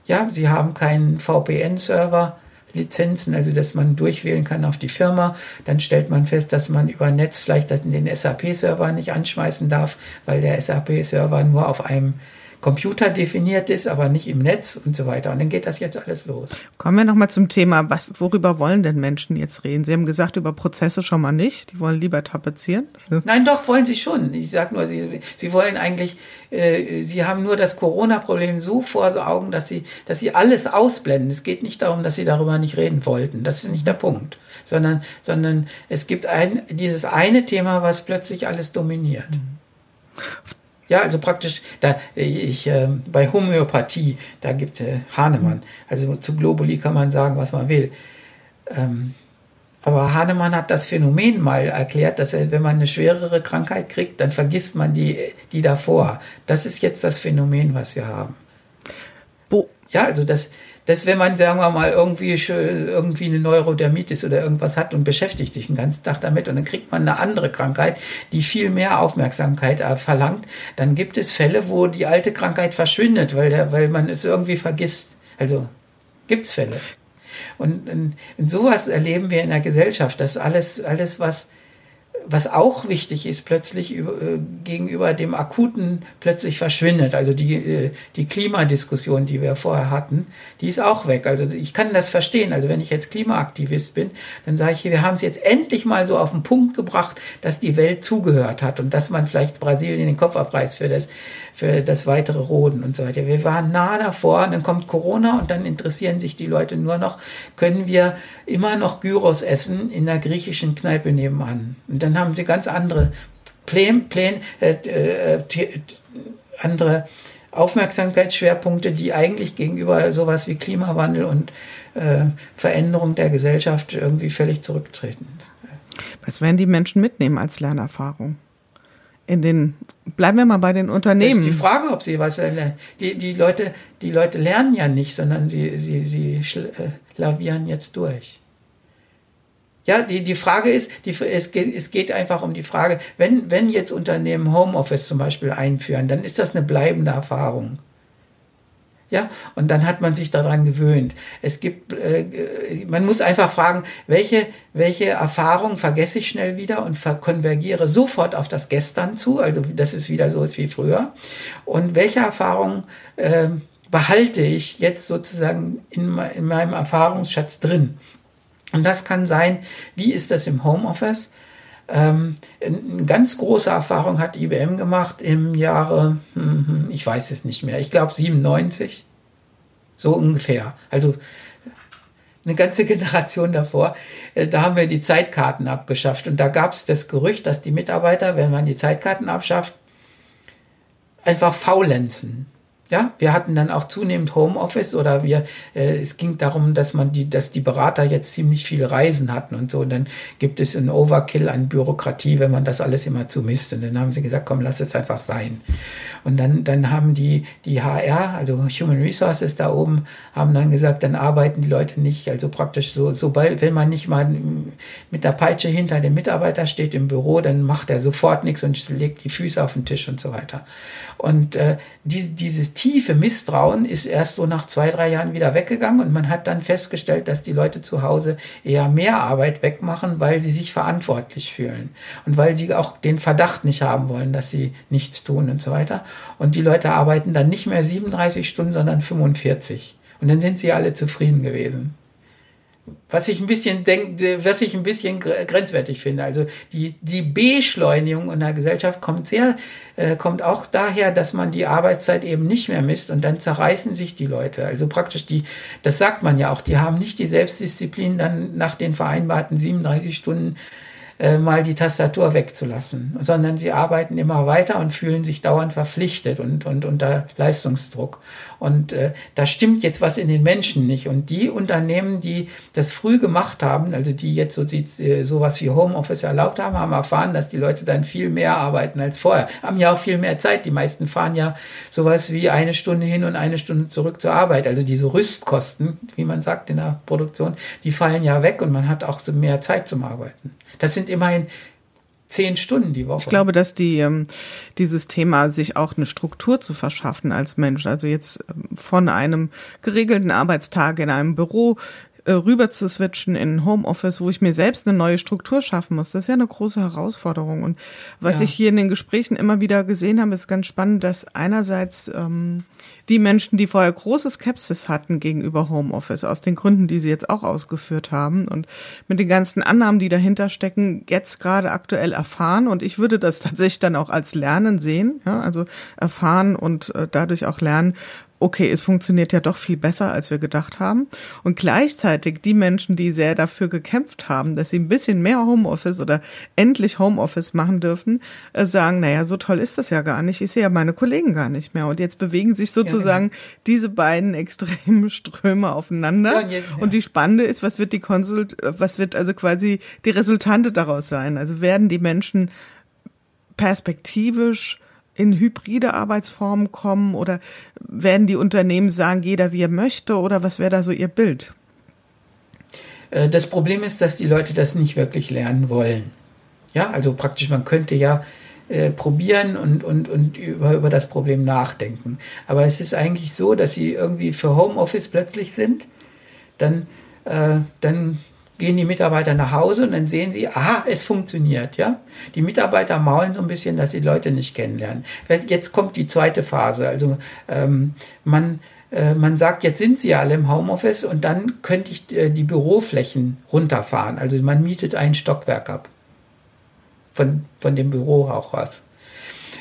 Ja, sie haben keinen VPN-Server, Lizenzen, also dass man durchwählen kann auf die Firma. Dann stellt man fest, dass man über Netz vielleicht den SAP-Server nicht anschmeißen darf, weil der SAP-Server nur auf einem Computer definiert ist, aber nicht im Netz und so weiter. Und dann geht das jetzt alles los. Kommen wir nochmal zum Thema, was, worüber wollen denn Menschen jetzt reden? Sie haben gesagt, über Prozesse schon mal nicht. Die wollen lieber tapezieren. Nein, doch, wollen sie schon. Ich sage nur, sie, sie wollen eigentlich, äh, sie haben nur das Corona-Problem so vor Augen, dass sie, dass sie alles ausblenden. Es geht nicht darum, dass sie darüber nicht reden wollten. Das ist nicht der Punkt. Sondern, sondern es gibt ein, dieses eine Thema, was plötzlich alles dominiert. Mhm. Ja, also praktisch, da ich äh, bei Homöopathie, da gibt äh, Hahnemann. Also zu Globuli kann man sagen, was man will. Ähm, aber Hahnemann hat das Phänomen mal erklärt, dass er, wenn man eine schwerere Krankheit kriegt, dann vergisst man die, die davor. Das ist jetzt das Phänomen, was wir haben. Bo ja, also das, dass wenn man, sagen wir mal, irgendwie, irgendwie eine Neurodermitis oder irgendwas hat und beschäftigt sich den ganzen Tag damit und dann kriegt man eine andere Krankheit, die viel mehr Aufmerksamkeit äh, verlangt, dann gibt es Fälle, wo die alte Krankheit verschwindet, weil, der, weil man es irgendwie vergisst. Also gibt's Fälle. Und in, in sowas erleben wir in der Gesellschaft, dass alles, alles was was auch wichtig ist, plötzlich äh, gegenüber dem Akuten plötzlich verschwindet. Also die, äh, die Klimadiskussion, die wir vorher hatten, die ist auch weg. Also ich kann das verstehen. Also wenn ich jetzt Klimaaktivist bin, dann sage ich, wir haben es jetzt endlich mal so auf den Punkt gebracht, dass die Welt zugehört hat und dass man vielleicht Brasilien den Kopf abreißt für das, für das weitere Roden und so weiter. Wir waren nah davor, dann kommt Corona und dann interessieren sich die Leute nur noch, können wir immer noch Gyros essen in der griechischen Kneipe nebenan. Und dann haben sie ganz andere Pläne, Pläne äh, äh, andere Aufmerksamkeitsschwerpunkte, die eigentlich gegenüber sowas wie Klimawandel und äh, Veränderung der Gesellschaft irgendwie völlig zurücktreten. Was werden die Menschen mitnehmen als Lernerfahrung? in den bleiben wir mal bei den Unternehmen. Das ist die Frage, ob sie was lernen. Die, die Leute, die Leute lernen ja nicht, sondern sie, sie, sie äh, lavieren jetzt durch. Ja, die, die Frage ist, die, es, geht, es geht einfach um die Frage, wenn, wenn jetzt Unternehmen Homeoffice zum Beispiel einführen, dann ist das eine bleibende Erfahrung. Ja, und dann hat man sich daran gewöhnt. Es gibt, äh, man muss einfach fragen, welche, welche Erfahrung vergesse ich schnell wieder und konvergiere sofort auf das Gestern zu, also dass es wieder so ist wie früher. Und welche Erfahrung äh, behalte ich jetzt sozusagen in, in meinem Erfahrungsschatz drin? Und das kann sein, wie ist das im Homeoffice? Ähm, eine ganz große Erfahrung hat IBM gemacht im Jahre, hm, hm, ich weiß es nicht mehr, ich glaube 97, so ungefähr. Also eine ganze <laughs> Generation davor, äh, da haben wir die Zeitkarten abgeschafft. Und da gab es das Gerücht, dass die Mitarbeiter, wenn man die Zeitkarten abschafft, einfach faulenzen. Ja, wir hatten dann auch zunehmend Homeoffice oder wir, äh, es ging darum, dass man die, dass die Berater jetzt ziemlich viele Reisen hatten und so. Und dann gibt es einen Overkill an Bürokratie, wenn man das alles immer zumisst. Und dann haben sie gesagt, komm, lass es einfach sein. Und dann, dann haben die, die HR, also Human Resources da oben, haben dann gesagt, dann arbeiten die Leute nicht, also praktisch so, sobald, wenn man nicht mal mit der Peitsche hinter dem Mitarbeiter steht im Büro, dann macht er sofort nichts und legt die Füße auf den Tisch und so weiter. Und äh, die, dieses tiefe Misstrauen ist erst so nach zwei, drei Jahren wieder weggegangen und man hat dann festgestellt, dass die Leute zu Hause eher mehr Arbeit wegmachen, weil sie sich verantwortlich fühlen und weil sie auch den Verdacht nicht haben wollen, dass sie nichts tun und so weiter. Und die Leute arbeiten dann nicht mehr 37 Stunden, sondern 45. Und dann sind sie alle zufrieden gewesen was ich ein bisschen denk, was ich ein bisschen grenzwertig finde. Also die, die Beschleunigung in der Gesellschaft kommt sehr, äh, kommt auch daher, dass man die Arbeitszeit eben nicht mehr misst und dann zerreißen sich die Leute. Also praktisch die, das sagt man ja auch, die haben nicht die Selbstdisziplin, dann nach den vereinbarten 37 Stunden äh, mal die Tastatur wegzulassen, sondern sie arbeiten immer weiter und fühlen sich dauernd verpflichtet und, und unter Leistungsdruck. Und äh, da stimmt jetzt was in den Menschen nicht. Und die Unternehmen, die das früh gemacht haben, also die jetzt so die, äh, sowas wie Homeoffice erlaubt haben, haben erfahren, dass die Leute dann viel mehr arbeiten als vorher. Haben ja auch viel mehr Zeit. Die meisten fahren ja sowas wie eine Stunde hin und eine Stunde zurück zur Arbeit. Also diese Rüstkosten, wie man sagt in der Produktion, die fallen ja weg und man hat auch mehr Zeit zum Arbeiten. Das sind immerhin zehn Stunden die Woche. Ich glaube, dass die ähm, dieses Thema, sich auch eine Struktur zu verschaffen als Mensch, also jetzt ähm, von einem geregelten Arbeitstag in einem Büro äh, rüber zu switchen in Homeoffice, wo ich mir selbst eine neue Struktur schaffen muss, das ist ja eine große Herausforderung. Und was ja. ich hier in den Gesprächen immer wieder gesehen habe, ist ganz spannend, dass einerseits ähm, die Menschen, die vorher große Skepsis hatten gegenüber Homeoffice, aus den Gründen, die sie jetzt auch ausgeführt haben und mit den ganzen Annahmen, die dahinter stecken, jetzt gerade aktuell erfahren. Und ich würde das <laughs> tatsächlich dann auch als Lernen sehen, ja, also erfahren und äh, dadurch auch lernen, okay, es funktioniert ja doch viel besser, als wir gedacht haben. Und gleichzeitig die Menschen, die sehr dafür gekämpft haben, dass sie ein bisschen mehr Homeoffice oder endlich Homeoffice machen dürfen, äh, sagen, naja, so toll ist das ja gar nicht. Ich sehe ja meine Kollegen gar nicht mehr. Und jetzt bewegen sich sozusagen ja, genau. diese beiden <laughs> extremen Ströme aufeinander. Ja, ja, und die Spannende ist, was wird die Konsult, äh, was wird also quasi die Resultante daraus sein? Also werden die Menschen perspektivisch in hybride Arbeitsformen kommen oder werden die Unternehmen sagen, jeder wie er möchte oder was wäre da so Ihr Bild? Äh, das Problem ist, dass die Leute das nicht wirklich lernen wollen. Ja, also praktisch, man könnte ja äh, probieren und, und, und über, über das Problem nachdenken. Aber es ist eigentlich so, dass sie irgendwie für Homeoffice plötzlich sind, dann, äh, dann gehen die Mitarbeiter nach Hause und dann sehen sie, aha, es funktioniert, ja. Die Mitarbeiter maulen so ein bisschen, dass sie Leute nicht kennenlernen. Jetzt kommt die zweite Phase. Also ähm, man äh, man sagt, jetzt sind sie alle im Homeoffice und dann könnte ich äh, die Büroflächen runterfahren. Also man mietet ein Stockwerk ab. Von, von dem Büro auch was.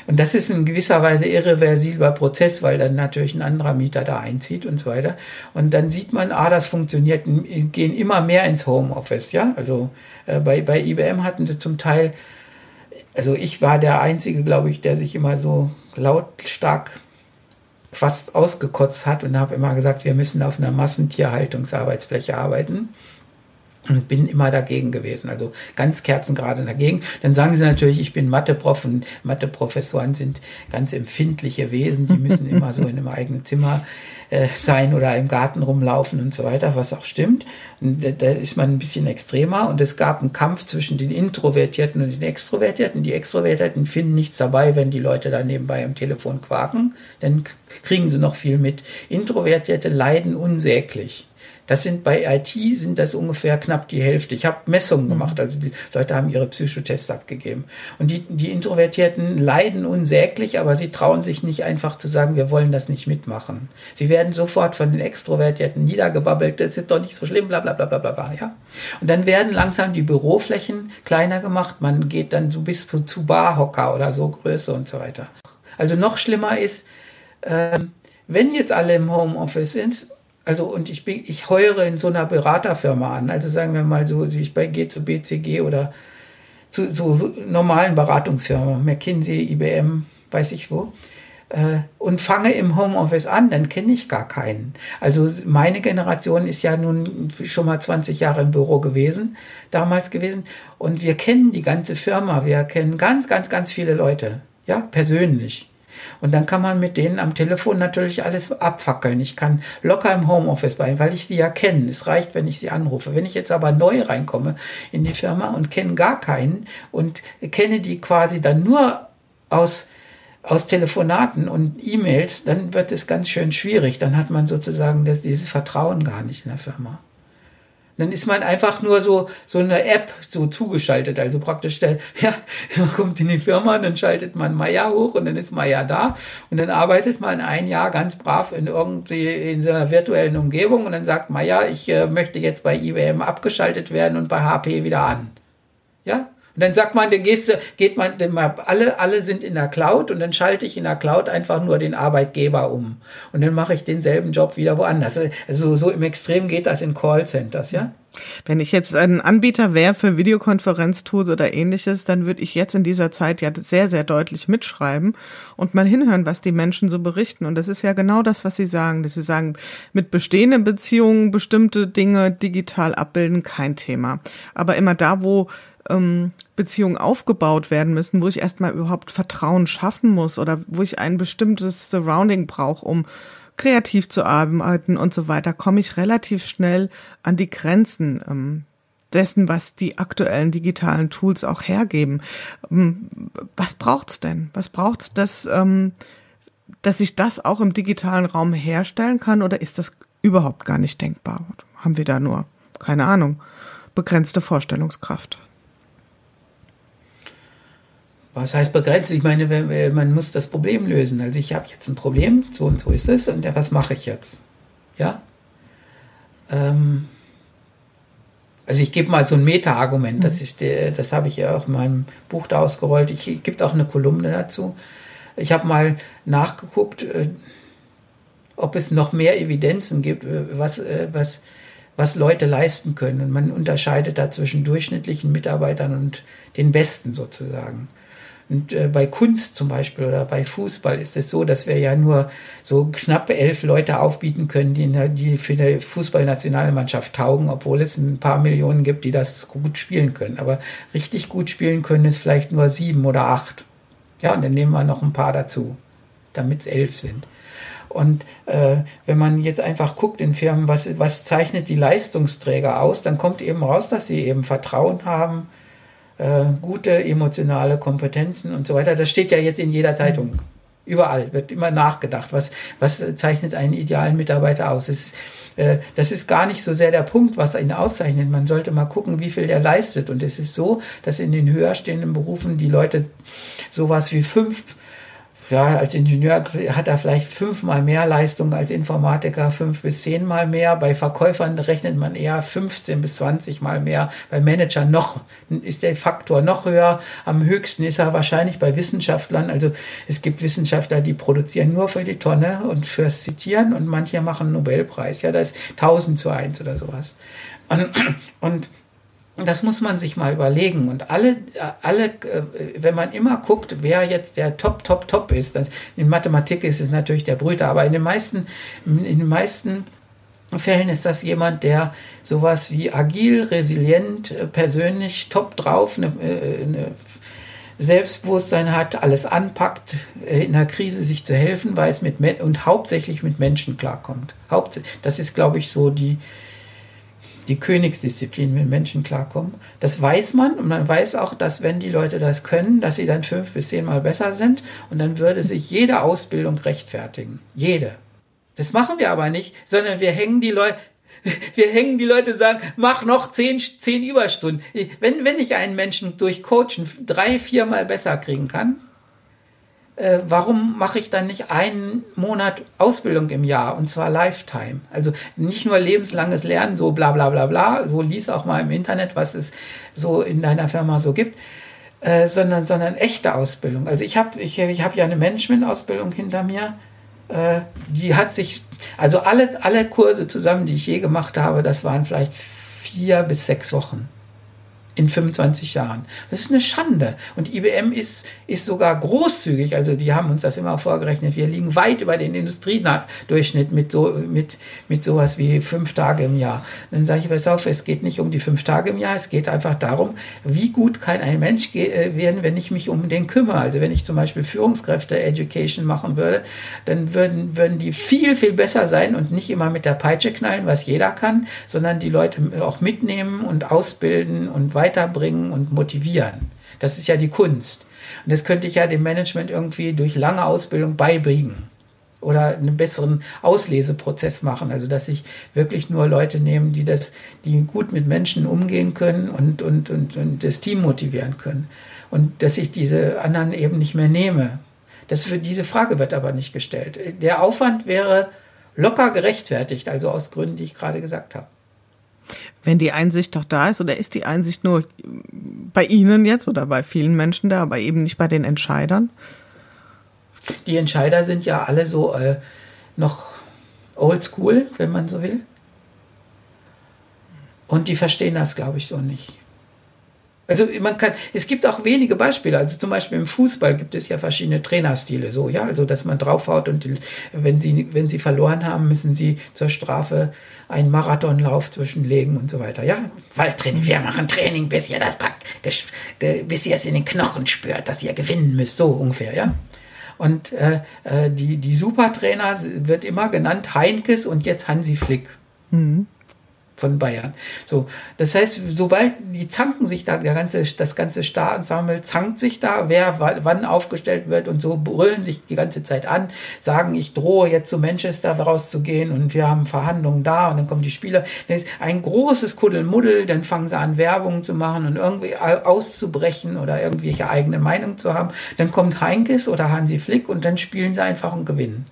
Und das ist in gewisser Weise irreversibler Prozess, weil dann natürlich ein anderer Mieter da einzieht und so weiter. Und dann sieht man, ah, das funktioniert, gehen immer mehr ins Homeoffice, ja. Also äh, bei, bei IBM hatten sie zum Teil, also ich war der Einzige, glaube ich, der sich immer so lautstark fast ausgekotzt hat und habe immer gesagt, wir müssen auf einer Massentierhaltungsarbeitsfläche arbeiten und bin immer dagegen gewesen, also ganz kerzengerade dagegen. Dann sagen sie natürlich, ich bin Matheprof und Matheprofessoren sind ganz empfindliche Wesen, die müssen immer so in einem eigenen Zimmer äh, sein oder im Garten rumlaufen und so weiter, was auch stimmt. Da ist man ein bisschen extremer und es gab einen Kampf zwischen den Introvertierten und den Extrovertierten. Die Extrovertierten finden nichts dabei, wenn die Leute da nebenbei am Telefon quaken, dann kriegen sie noch viel mit. Introvertierte leiden unsäglich. Das sind bei IT sind das ungefähr knapp die Hälfte. Ich habe Messungen gemacht, also die Leute haben ihre Psychotests abgegeben. Und die, die Introvertierten leiden unsäglich, aber sie trauen sich nicht einfach zu sagen, wir wollen das nicht mitmachen. Sie werden sofort von den Extrovertierten niedergebabbelt, das ist doch nicht so schlimm, bla bla bla bla bla. Ja? Und dann werden langsam die Büroflächen kleiner gemacht, man geht dann so bis zu Barhocker oder so Größe und so weiter. Also noch schlimmer ist, ähm, wenn jetzt alle im Homeoffice sind also und ich bin, ich heure in so einer Beraterfirma an. Also sagen wir mal so, ich bei gehe zu BCG oder zu so normalen Beratungsfirmen, McKinsey, IBM, weiß ich wo, äh, und fange im Homeoffice an, dann kenne ich gar keinen. Also meine Generation ist ja nun schon mal 20 Jahre im Büro gewesen, damals gewesen, und wir kennen die ganze Firma, wir kennen ganz, ganz, ganz viele Leute, ja, persönlich. Und dann kann man mit denen am Telefon natürlich alles abfackeln. Ich kann locker im Homeoffice bleiben, weil ich sie ja kenne. Es reicht, wenn ich sie anrufe. Wenn ich jetzt aber neu reinkomme in die Firma und kenne gar keinen und kenne die quasi dann nur aus aus Telefonaten und E-Mails, dann wird es ganz schön schwierig. Dann hat man sozusagen das, dieses Vertrauen gar nicht in der Firma. Dann ist man einfach nur so, so eine App so zugeschaltet. Also praktisch, der, <laughs> ja, man kommt in die Firma, dann schaltet man Maya hoch und dann ist Maya da. Und dann arbeitet man ein Jahr ganz brav in irgendwie in so einer virtuellen Umgebung und dann sagt Maya, ich äh, möchte jetzt bei IBM abgeschaltet werden und bei HP wieder an. Ja? Und dann sagt man, dann gehst du, geht man, alle, alle sind in der Cloud und dann schalte ich in der Cloud einfach nur den Arbeitgeber um. Und dann mache ich denselben Job wieder woanders. Also so im Extrem geht das in Callcenters, ja. Wenn ich jetzt ein Anbieter wäre für Videokonferenztools oder ähnliches, dann würde ich jetzt in dieser Zeit ja sehr, sehr deutlich mitschreiben und mal hinhören, was die Menschen so berichten. Und das ist ja genau das, was sie sagen. Dass sie sagen, mit bestehenden Beziehungen bestimmte Dinge digital abbilden, kein Thema. Aber immer da, wo ähm, Beziehungen aufgebaut werden müssen, wo ich erstmal überhaupt Vertrauen schaffen muss oder wo ich ein bestimmtes Surrounding brauche, um kreativ zu arbeiten und so weiter, komme ich relativ schnell an die Grenzen ähm, dessen, was die aktuellen digitalen Tools auch hergeben. Ähm, was braucht's denn? Was braucht's, dass, ähm, dass ich das auch im digitalen Raum herstellen kann oder ist das überhaupt gar nicht denkbar? Haben wir da nur, keine Ahnung, begrenzte Vorstellungskraft? Was heißt begrenzt? Ich meine, man muss das Problem lösen. Also ich habe jetzt ein Problem, so und so ist es, und was mache ich jetzt? Ja? Ähm also ich gebe mal so ein Meta-Argument, das, mhm. das habe ich ja auch in meinem Buch da ausgerollt. Ich gibt auch eine Kolumne dazu. Ich habe mal nachgeguckt, äh, ob es noch mehr Evidenzen gibt, äh, was, äh, was, was Leute leisten können. Und man unterscheidet da zwischen durchschnittlichen Mitarbeitern und den Besten sozusagen. Und äh, bei Kunst zum Beispiel oder bei Fußball ist es so, dass wir ja nur so knapp elf Leute aufbieten können, die, die für eine Fußballnationalmannschaft taugen, obwohl es ein paar Millionen gibt, die das gut spielen können. Aber richtig gut spielen können es vielleicht nur sieben oder acht. Ja, und dann nehmen wir noch ein paar dazu, damit es elf sind. Und äh, wenn man jetzt einfach guckt in Firmen, was, was zeichnet die Leistungsträger aus, dann kommt eben raus, dass sie eben Vertrauen haben, äh, gute emotionale Kompetenzen und so weiter. Das steht ja jetzt in jeder Zeitung. Überall wird immer nachgedacht, was, was zeichnet einen idealen Mitarbeiter aus. Es, äh, das ist gar nicht so sehr der Punkt, was ihn auszeichnet. Man sollte mal gucken, wie viel der leistet. Und es ist so, dass in den höher stehenden Berufen die Leute sowas wie fünf ja, als Ingenieur hat er vielleicht fünfmal mehr Leistung als Informatiker, fünf bis zehnmal mehr. Bei Verkäufern rechnet man eher 15 bis 20 mal mehr. Bei Managern noch, ist der Faktor noch höher. Am höchsten ist er wahrscheinlich bei Wissenschaftlern. Also es gibt Wissenschaftler, die produzieren nur für die Tonne und fürs Zitieren und manche machen einen Nobelpreis. Ja, da ist 1000 zu 1 oder sowas. Und, und das muss man sich mal überlegen. Und alle, alle, äh, wenn man immer guckt, wer jetzt der Top, Top, Top ist, in Mathematik ist es natürlich der Brüter, aber in den meisten, in den meisten Fällen ist das jemand, der sowas wie agil, resilient, äh, persönlich top drauf, eine, äh, eine Selbstbewusstsein hat, alles anpackt, in der Krise sich zu helfen weiß mit und hauptsächlich mit Menschen klarkommt. Das ist, glaube ich, so die, die Königsdisziplin mit Menschen klarkommen. Das weiß man und man weiß auch, dass wenn die Leute das können, dass sie dann fünf bis zehnmal besser sind und dann würde sich jede Ausbildung rechtfertigen. Jede. Das machen wir aber nicht, sondern wir hängen die Leute, <laughs> wir hängen die Leute sagen, mach noch zehn, zehn Überstunden. Wenn, wenn ich einen Menschen durch Coachen drei, viermal besser kriegen kann, äh, warum mache ich dann nicht einen Monat Ausbildung im Jahr und zwar Lifetime? Also nicht nur lebenslanges Lernen, so bla bla bla bla, so lies auch mal im Internet, was es so in deiner Firma so gibt, äh, sondern, sondern echte Ausbildung. Also ich habe ich, ich hab ja eine Management-Ausbildung hinter mir, äh, die hat sich, also alle, alle Kurse zusammen, die ich je gemacht habe, das waren vielleicht vier bis sechs Wochen in 25 Jahren. Das ist eine Schande. Und IBM ist, ist sogar großzügig. Also die haben uns das immer vorgerechnet. Wir liegen weit über den Industriedurchschnitt mit so, mit, mit sowas wie fünf Tage im Jahr. Dann sage ich, pass auf, es geht nicht um die fünf Tage im Jahr. Es geht einfach darum, wie gut kann ein Mensch äh, werden, wenn ich mich um den kümmere. Also wenn ich zum Beispiel Führungskräfte Education machen würde, dann würden, würden die viel, viel besser sein und nicht immer mit der Peitsche knallen, was jeder kann, sondern die Leute auch mitnehmen und ausbilden und weiter weiterbringen und motivieren. Das ist ja die Kunst. Und das könnte ich ja dem Management irgendwie durch lange Ausbildung beibringen oder einen besseren Ausleseprozess machen. Also dass ich wirklich nur Leute nehme, die das, die gut mit Menschen umgehen können und, und, und, und das Team motivieren können. Und dass ich diese anderen eben nicht mehr nehme. Das für diese Frage wird aber nicht gestellt. Der Aufwand wäre locker gerechtfertigt, also aus Gründen, die ich gerade gesagt habe. Wenn die Einsicht doch da ist, oder ist die Einsicht nur bei Ihnen jetzt oder bei vielen Menschen da, aber eben nicht bei den Entscheidern? Die Entscheider sind ja alle so äh, noch oldschool, wenn man so will. Und die verstehen das, glaube ich, so nicht. Also man kann, es gibt auch wenige Beispiele. Also zum Beispiel im Fußball gibt es ja verschiedene Trainerstile. So, ja, also dass man draufhaut und die, wenn sie, wenn sie verloren haben, müssen sie zur Strafe einen Marathonlauf zwischenlegen und so weiter. Ja, Waldtraining. Wir machen Training, bis ihr das packt, bis ihr es in den Knochen spürt, dass ihr gewinnen müsst. So ungefähr, ja. Und äh, äh die, die Supertrainer wird immer genannt Heinkes und jetzt Hansi Flick. Mhm von Bayern. So, das heißt, sobald die zanken sich da, der ganze, das ganze Star-Ensemble zankt sich da, wer wann aufgestellt wird und so brüllen sich die ganze Zeit an, sagen, ich drohe jetzt zu Manchester rauszugehen und wir haben Verhandlungen da und dann kommen die Spieler. Das ist ein großes Kuddelmuddel, dann fangen sie an, Werbung zu machen und irgendwie auszubrechen oder irgendwelche eigene Meinung zu haben. Dann kommt Heinkes oder Hansi Flick und dann spielen sie einfach und gewinnen.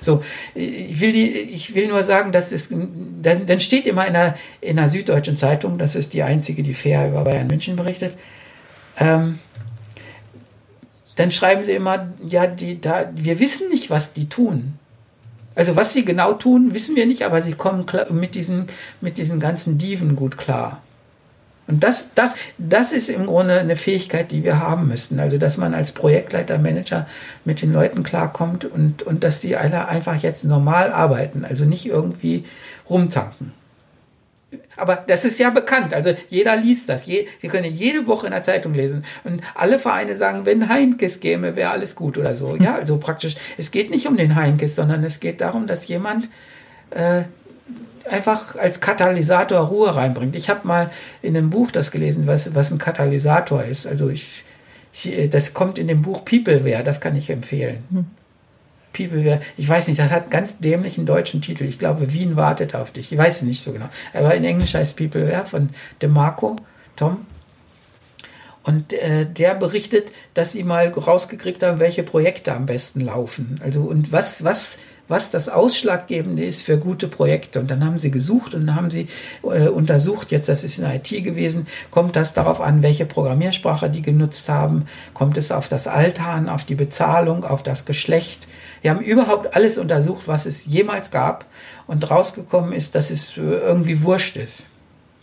So, ich will, die, ich will nur sagen, dass es, dann, dann steht immer in der, in der Süddeutschen Zeitung, das ist die einzige, die fair über Bayern München berichtet, ähm, dann schreiben sie immer, ja, die, da, wir wissen nicht, was die tun. Also was sie genau tun, wissen wir nicht, aber sie kommen mit diesen, mit diesen ganzen Diven gut klar. Und das, das, das ist im Grunde eine Fähigkeit, die wir haben müssen. Also, dass man als Projektleiter, Manager mit den Leuten klarkommt und, und dass die alle einfach jetzt normal arbeiten, also nicht irgendwie rumzanken. Aber das ist ja bekannt. Also jeder liest das. Je, Sie können jede Woche in der Zeitung lesen. Und alle Vereine sagen, wenn Heinkes käme, wäre alles gut oder so. Ja, also praktisch, es geht nicht um den Heinkes, sondern es geht darum, dass jemand äh, einfach als Katalysator Ruhe reinbringt. Ich habe mal in einem Buch das gelesen, was, was ein Katalysator ist. Also ich, ich, das kommt in dem Buch Peopleware, das kann ich empfehlen. Hm. Peopleware, ich weiß nicht, das hat einen ganz dämlichen deutschen Titel. Ich glaube, Wien wartet auf dich. Ich weiß es nicht so genau. Aber in Englisch heißt Peopleware von DeMarco, Tom. Und äh, der berichtet, dass sie mal rausgekriegt haben, welche Projekte am besten laufen. Also und was, was was das Ausschlaggebende ist für gute Projekte. Und dann haben sie gesucht und dann haben sie äh, untersucht, jetzt das ist in IT gewesen, kommt das darauf an, welche Programmiersprache die genutzt haben, kommt es auf das Alter an, auf die Bezahlung, auf das Geschlecht. Wir haben überhaupt alles untersucht, was es jemals gab und rausgekommen ist, dass es irgendwie wurscht ist.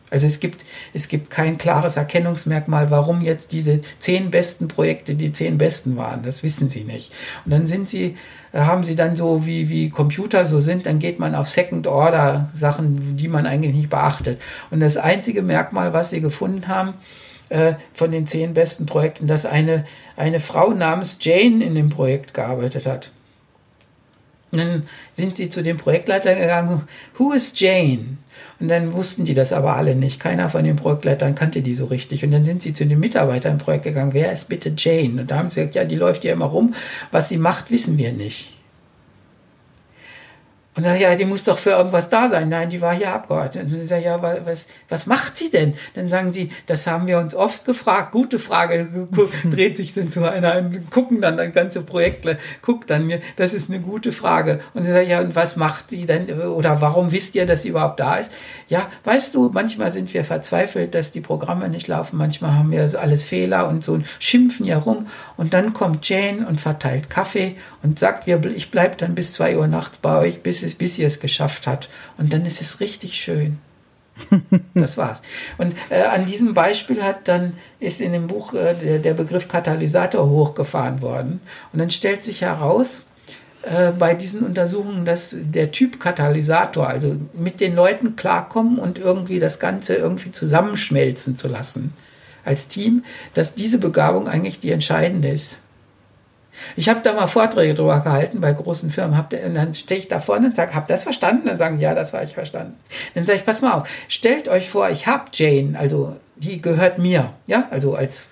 Also es gibt, es gibt kein klares Erkennungsmerkmal, warum jetzt diese zehn besten Projekte die zehn besten waren. Das wissen sie nicht. Und dann sind sie, haben sie dann so wie, wie Computer so sind, dann geht man auf Second Order Sachen, die man eigentlich nicht beachtet. Und das einzige Merkmal, was sie gefunden haben, äh, von den zehn besten Projekten, dass eine, eine Frau namens Jane in dem Projekt gearbeitet hat. Und dann sind sie zu dem Projektleiter gegangen, who is Jane? Und dann wussten die das aber alle nicht. Keiner von den Projektleitern kannte die so richtig. Und dann sind sie zu den Mitarbeitern im Projekt gegangen, wer ist bitte Jane? Und da haben sie gesagt, ja, die läuft ja immer rum. Was sie macht, wissen wir nicht. Und dann, ja, die muss doch für irgendwas da sein. Nein, die war hier Abgeordnete. Und dann sage ja, was, was macht sie denn? Dann sagen sie, das haben wir uns oft gefragt. Gute Frage. <laughs> Dreht sich dann so einer und gucken dann ein ganze Projekt, guckt dann mir, das ist eine gute Frage. Und dann sage ja, und was macht sie denn? Oder warum wisst ihr, dass sie überhaupt da ist? Ja, weißt du, manchmal sind wir verzweifelt, dass die Programme nicht laufen. Manchmal haben wir alles Fehler und so und schimpfen ja rum. Und dann kommt Jane und verteilt Kaffee und sagt, wir, ich bleib dann bis zwei Uhr nachts bei euch, bis es, bis ihr es geschafft habt. Und dann ist es richtig schön. <laughs> Das war's. Und äh, an diesem Beispiel hat dann ist in dem Buch äh, der, der, Begriff Katalysator hochgefahren worden. Und dann stellt sich heraus äh, bei diesen Untersuchungen, dass der Typ Katalysator, also mit den Leuten klarkommen und irgendwie das Ganze irgendwie zusammenschmelzen zu lassen als Team, dass diese Begabung eigentlich die entscheidende ist. Ich habe da mal Vorträge drüber gehalten bei großen Firmen. Hab, und dann stehe ich da vorne und sage, habt das verstanden? Dann sagen, ja, das habe ich verstanden. Dann sage ich, pass mal auf, stellt euch vor, ich habe Jane, also die gehört mir, ja, also als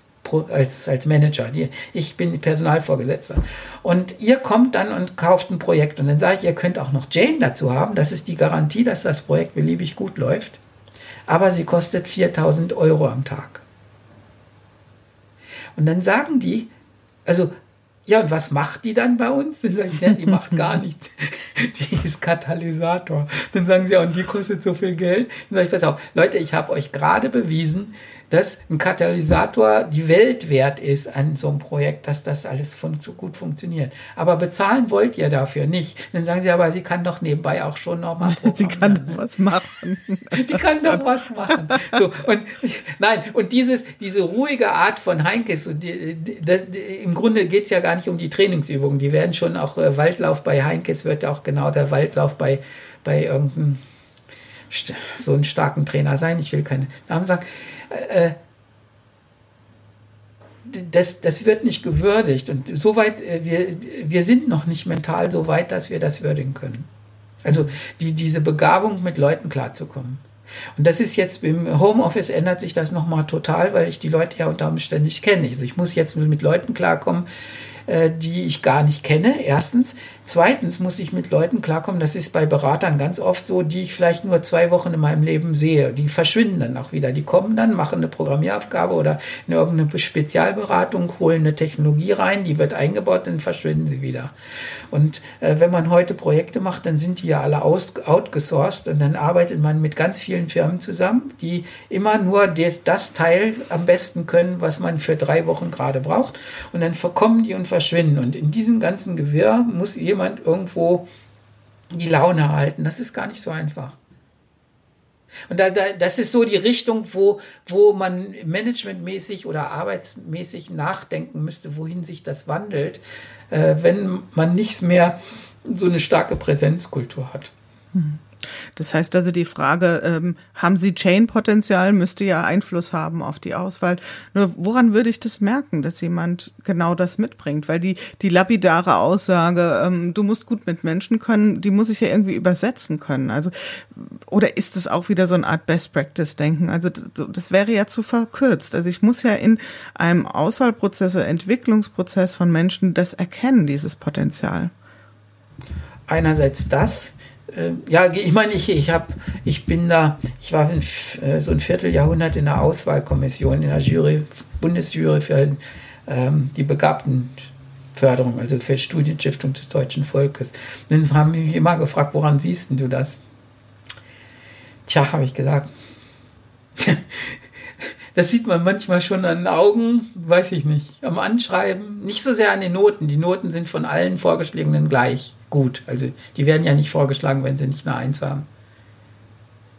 als, als Manager. Die, ich bin Personalvorgesetzter. Und ihr kommt dann und kauft ein Projekt. Und dann sage ich, ihr könnt auch noch Jane dazu haben. Das ist die Garantie, dass das Projekt beliebig gut läuft. Aber sie kostet 4000 Euro am Tag. Und dann sagen die, also ja, und was macht die dann bei uns? Dann sage ich, ja, die macht gar <laughs> nichts. <laughs> Die ist Katalysator. Dann sagen sie, ja, und die kostet so viel Geld. Dann sage ich, pass auf, Leute, ich habe euch gerade bewiesen, dass ein Katalysator die Welt wert ist an so einem Projekt, dass das alles fun so gut funktioniert. Aber bezahlen wollt ihr dafür nicht. Dann sagen sie aber, sie kann doch nebenbei auch schon noch mal <laughs> Sie kann doch was machen. <laughs> Die kann doch was machen. So, und, <laughs> nein, und dieses, diese ruhige Art von Heinkes, die, die, die, im Grunde geht's ja gar nicht um die Trainingsübungen. Die werden schon auch, äh, Waldlauf bei Heinkes wird auch genau der Waldlauf bei, bei irgendeinem so einen starken Trainer sein. Ich will keine Namen sagen. Äh, das, das wird nicht gewürdigt. Und soweit, äh, wir, wir sind noch nicht mental so weit, dass wir das würdigen können. Also die, diese Begabung, mit Leuten klarzukommen. Und das ist jetzt im Homeoffice ändert sich das nochmal total, weil ich die Leute ja unter Umständen nicht kenne. Also ich muss jetzt mit Leuten klarkommen, äh, die ich gar nicht kenne. Erstens. Zweitens muss ich mit Leuten klarkommen, das ist bei Beratern ganz oft so, die ich vielleicht nur zwei Wochen in meinem Leben sehe. Die verschwinden dann auch wieder. Die kommen dann, machen eine Programmieraufgabe oder eine irgendeine Spezialberatung, holen eine Technologie rein, die wird eingebaut, dann verschwinden sie wieder. Und äh, wenn man heute Projekte macht, dann sind die ja alle aus, outgesourced und dann arbeitet man mit ganz vielen Firmen zusammen, die immer nur des, das Teil am besten können, was man für drei Wochen gerade braucht. Und dann verkommen die und verschwinden. Und in diesem ganzen Gewirr muss jemand irgendwo die Laune halten. Das ist gar nicht so einfach. Und da, da, das ist so die Richtung, wo, wo man managementmäßig oder arbeitsmäßig nachdenken müsste, wohin sich das wandelt, äh, wenn man nicht mehr so eine starke Präsenzkultur hat. Mhm. Das heißt also, die Frage, ähm, haben Sie Chain-Potenzial, müsste ja Einfluss haben auf die Auswahl. Nur woran würde ich das merken, dass jemand genau das mitbringt? Weil die, die lapidare Aussage, ähm, du musst gut mit Menschen können, die muss ich ja irgendwie übersetzen können. Also, oder ist das auch wieder so eine Art Best-Practice-Denken? Also, das, das wäre ja zu verkürzt. Also, ich muss ja in einem Auswahlprozess, Entwicklungsprozess von Menschen das erkennen, dieses Potenzial. Einerseits das, äh, ja, ich meine, ich, ich habe, ich bin da, ich war in, äh, so ein Vierteljahrhundert in der Auswahlkommission, in der Jury, Bundesjury für ähm, die Begabtenförderung, also für Studienstiftung des deutschen Volkes. dann haben mich immer gefragt, woran siehst du das? Tja, habe ich gesagt. <laughs> das sieht man manchmal schon an den Augen, weiß ich nicht, am Anschreiben, nicht so sehr an den Noten. Die Noten sind von allen Vorgeschlagenen gleich gut. Also die werden ja nicht vorgeschlagen, wenn sie nicht eine Eins haben.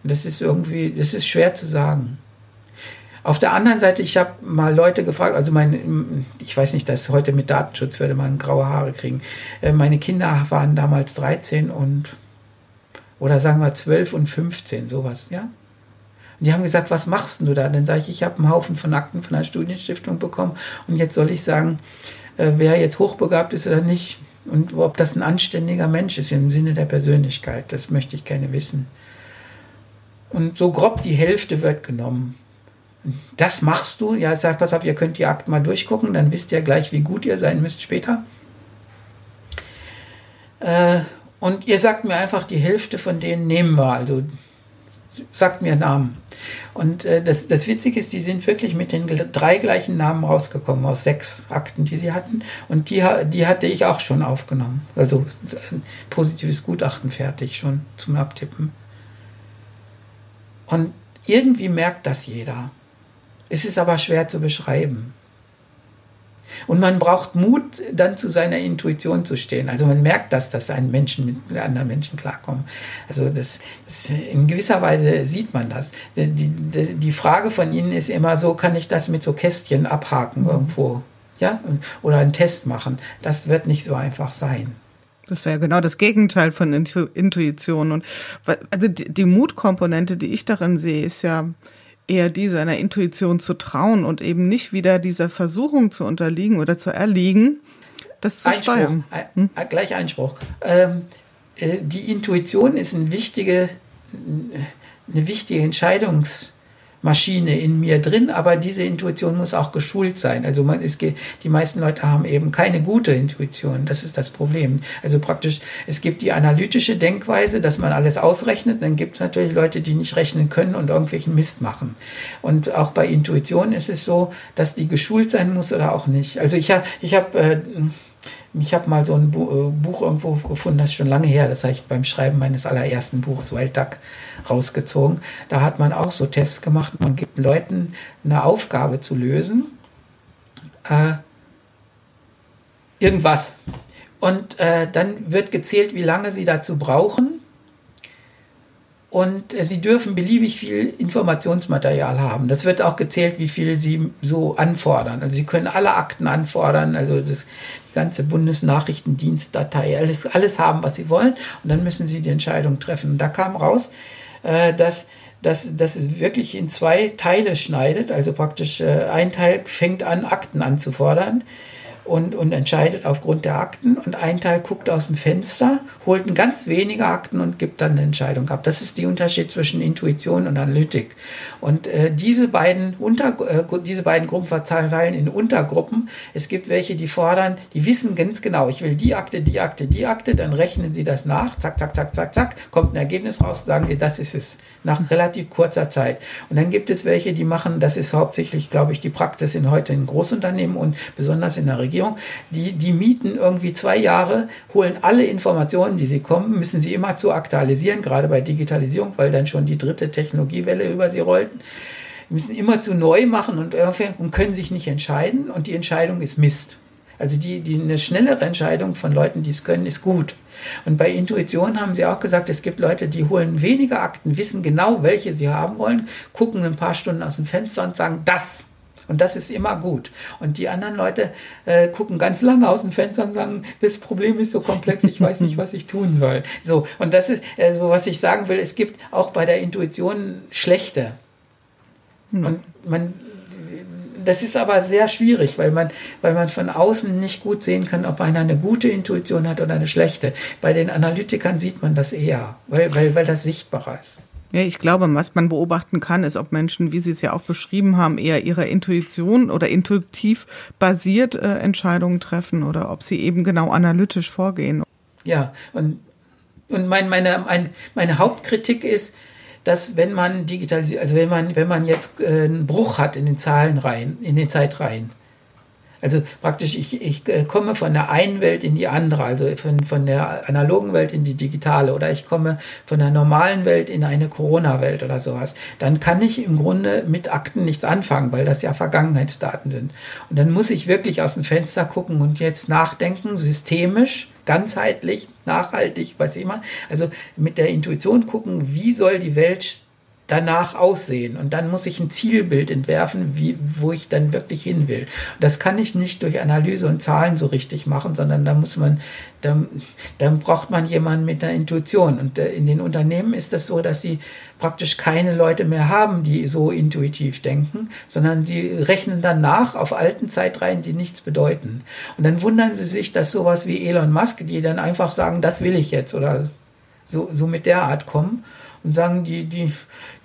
Das ist irgendwie, das ist schwer zu sagen. Auf der anderen Seite, ich habe mal Leute gefragt, also mein, ich weiß nicht, dass heute mit Datenschutz würde man graue Haare kriegen. Äh, meine Kinder waren damals 13 und, oder sagen wir 12 und 15, sowas, ja. Und die haben gesagt, was machst du da? Dann sage ich, ich habe einen Haufen von Akten von der Studienstiftung bekommen und jetzt soll ich sagen, äh, wer jetzt hochbegabt ist oder nicht, und ob das ein anständiger Mensch ist im Sinne der Persönlichkeit, das möchte ich gerne wissen. Und so grob die Hälfte wird genommen. Das machst du, ja, sag, pass auf, ihr könnt die Akten mal durchgucken, dann wisst ihr gleich, wie gut ihr sein müsst später. Äh, und ihr sagt mir einfach, die Hälfte von denen nehmen wir, also sagt mir Namen. Und äh, das, das Witzige ist, die sind wirklich mit den drei gleichen Namen rausgekommen aus sechs Akten, die sie hatten. Und die, die hatte ich auch schon aufgenommen. Also ein positives Gutachten fertig schon zum Abtippen. Und irgendwie merkt das jeder. Es ist aber schwer zu beschreiben. Und man braucht Mut, dann zu seiner Intuition zu stehen. Also man merkt das, dass ein Menschen mit anderen Menschen klarkommen. Also das, das in gewisser Weise sieht man das. Die, die, die, Frage von Ihnen ist immer so, kann ich das mit so Kästchen abhaken mhm. irgendwo? Ja? Oder einen Test machen. Das wird nicht so einfach sein. Das wäre genau das Gegenteil von Intuition. Und also die, die Mutkomponente, die ich darin sehe, ist ja, eher die seiner Intuition zu trauen und eben nicht wieder dieser Versuchung zu unterliegen oder zu erliegen, das zu Einspruch, steuern. Hm? Gleich Einspruch. Ähm, äh, die Intuition ist eine wichtige, eine wichtige Entscheidungs- Maschine in mir drin, aber diese Intuition muss auch geschult sein. Also man ist, die meisten Leute haben eben keine gute Intuition. Das ist das Problem. Also praktisch, es gibt die analytische Denkweise, dass man alles ausrechnet. Dann gibt es natürlich Leute, die nicht rechnen können und irgendwelchen Mist machen. Und auch bei Intuition ist es so, dass die geschult sein muss oder auch nicht. Also ich habe, ich habe äh, ich habe mal so ein äh, Buch irgendwo gefunden, das ist schon lange her, das habe ich beim Schreiben meines allerersten Buchs Wild Duck rausgezogen. Da hat man auch so Tests gemacht, man gibt Leuten eine Aufgabe zu lösen. Äh, irgendwas. Und äh, dann wird gezählt, wie lange sie dazu brauchen und äh, sie dürfen beliebig viel Informationsmaterial haben. Das wird auch gezählt, wie viel sie so anfordern. Also sie können alle Akten anfordern, also das ganze Bundesnachrichtendienstdatei, alles, alles haben, was sie wollen. Und dann müssen sie die Entscheidung treffen. Und da kam raus, äh, dass dass, dass es wirklich in zwei Teile schneidet. Also praktisch äh, ein Teil fängt an, Akten anzufordern und, und entscheidet aufgrund der Akten und ein Teil guckt aus dem Fenster, holt ganz wenige Akten und gibt dann eine Entscheidung ab. Das ist der Unterschied zwischen Intuition und Analytik. Und äh, diese beiden Unter, äh, diese beiden Gruppen verteilen in Untergruppen. Es gibt welche, die fordern, die wissen ganz genau, ich will die Akte, die Akte, die Akte, dann rechnen sie das nach, zack, zack, zack, zack, zack, kommt ein Ergebnis raus, sagen sie, das ist es, nach relativ kurzer Zeit. Und dann gibt es welche, die machen, das ist hauptsächlich, glaube ich, die Praxis in heute in Großunternehmen und besonders in der Regierung, Regierung, die, die mieten irgendwie zwei Jahre, holen alle Informationen, die sie kommen, müssen sie immer zu aktualisieren, gerade bei Digitalisierung, weil dann schon die dritte Technologiewelle über sie rollten müssen immer zu neu machen und, und können sich nicht entscheiden und die Entscheidung ist Mist. Also die, die eine schnellere Entscheidung von Leuten, die es können, ist gut. Und bei Intuition haben sie auch gesagt, es gibt Leute, die holen weniger Akten, wissen genau, welche sie haben wollen, gucken ein paar Stunden aus dem Fenster und sagen, das und das ist immer gut. Und die anderen Leute äh, gucken ganz lange aus dem Fenster und sagen, das Problem ist so komplex, ich weiß nicht, was ich tun soll. So, und das ist äh, so, was ich sagen will, es gibt auch bei der Intuition schlechte. Mhm. Und man, das ist aber sehr schwierig, weil man, weil man von außen nicht gut sehen kann, ob einer eine gute Intuition hat oder eine schlechte. Bei den Analytikern sieht man das eher, weil, weil, weil das sichtbarer ist. Ja, ich glaube, was man beobachten kann, ist, ob Menschen, wie Sie es ja auch beschrieben haben, eher ihrer Intuition oder intuitiv basiert äh, Entscheidungen treffen oder ob sie eben genau analytisch vorgehen. Ja, und, und mein, meine, mein, meine Hauptkritik ist, dass wenn man digitalisiert, also wenn man, wenn man jetzt äh, einen Bruch hat in den Zahlenreihen, in den Zeitreihen, also praktisch, ich, ich äh, komme von der einen Welt in die andere, also von, von der analogen Welt in die digitale oder ich komme von der normalen Welt in eine Corona-Welt oder sowas. Dann kann ich im Grunde mit Akten nichts anfangen, weil das ja Vergangenheitsdaten sind. Und dann muss ich wirklich aus dem Fenster gucken und jetzt nachdenken, systemisch, ganzheitlich, nachhaltig, ich immer. Also mit der Intuition gucken, wie soll die Welt danach aussehen. Und dann muss ich ein Zielbild entwerfen, wie, wo ich dann wirklich hin will. Das kann ich nicht durch Analyse und Zahlen so richtig machen, sondern da muss man, dann, dann braucht man jemanden mit einer Intuition. Und äh, in den Unternehmen ist das so, dass sie praktisch keine Leute mehr haben, die so intuitiv denken, sondern sie rechnen dann nach auf alten Zeitreihen, die nichts bedeuten. Und dann wundern sie sich, dass sowas wie Elon Musk, die dann einfach sagen, das will ich jetzt oder so, so mit der Art kommen und sagen, die, die,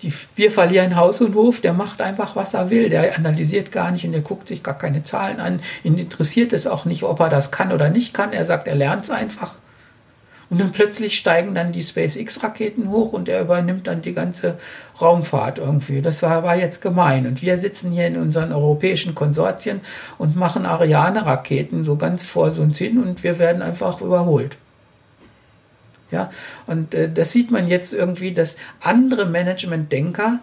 die, wir verlieren Haus und Hof, der macht einfach, was er will, der analysiert gar nicht und der guckt sich gar keine Zahlen an, ihn interessiert es auch nicht, ob er das kann oder nicht kann, er sagt, er lernt es einfach. Und dann plötzlich steigen dann die SpaceX-Raketen hoch und er übernimmt dann die ganze Raumfahrt irgendwie. Das war, war jetzt gemein. Und wir sitzen hier in unseren europäischen Konsortien und machen Ariane-Raketen so ganz vor uns hin und wir werden einfach überholt. Ja, und äh, das sieht man jetzt irgendwie, dass andere Management-Denker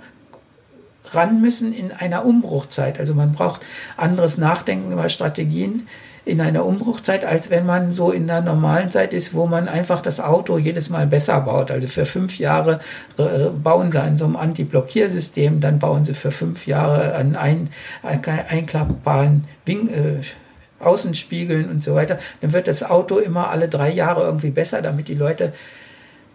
ran müssen in einer Umbruchzeit. Also man braucht anderes Nachdenken über Strategien in einer Umbruchzeit, als wenn man so in der normalen Zeit ist, wo man einfach das Auto jedes Mal besser baut. Also für fünf Jahre äh, bauen sie an so einem Anti-Blockiersystem, dann bauen sie für fünf Jahre an ein, ein, einklappbaren Wing, äh, Außenspiegeln und so weiter, dann wird das Auto immer alle drei Jahre irgendwie besser, damit die Leute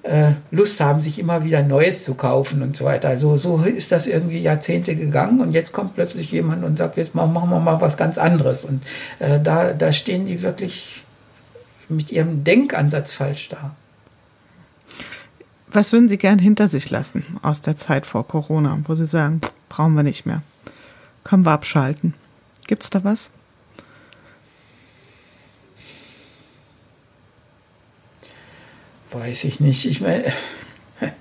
äh, Lust haben, sich immer wieder Neues zu kaufen und so weiter. Also so ist das irgendwie Jahrzehnte gegangen und jetzt kommt plötzlich jemand und sagt, jetzt machen wir mal was ganz anderes. Und äh, da, da stehen die wirklich mit ihrem Denkansatz falsch da. Was würden Sie gern hinter sich lassen aus der Zeit vor Corona, wo Sie sagen, brauchen wir nicht mehr? Können wir abschalten? Gibt es da was? Weiß ich nicht. Ich meine, <laughs>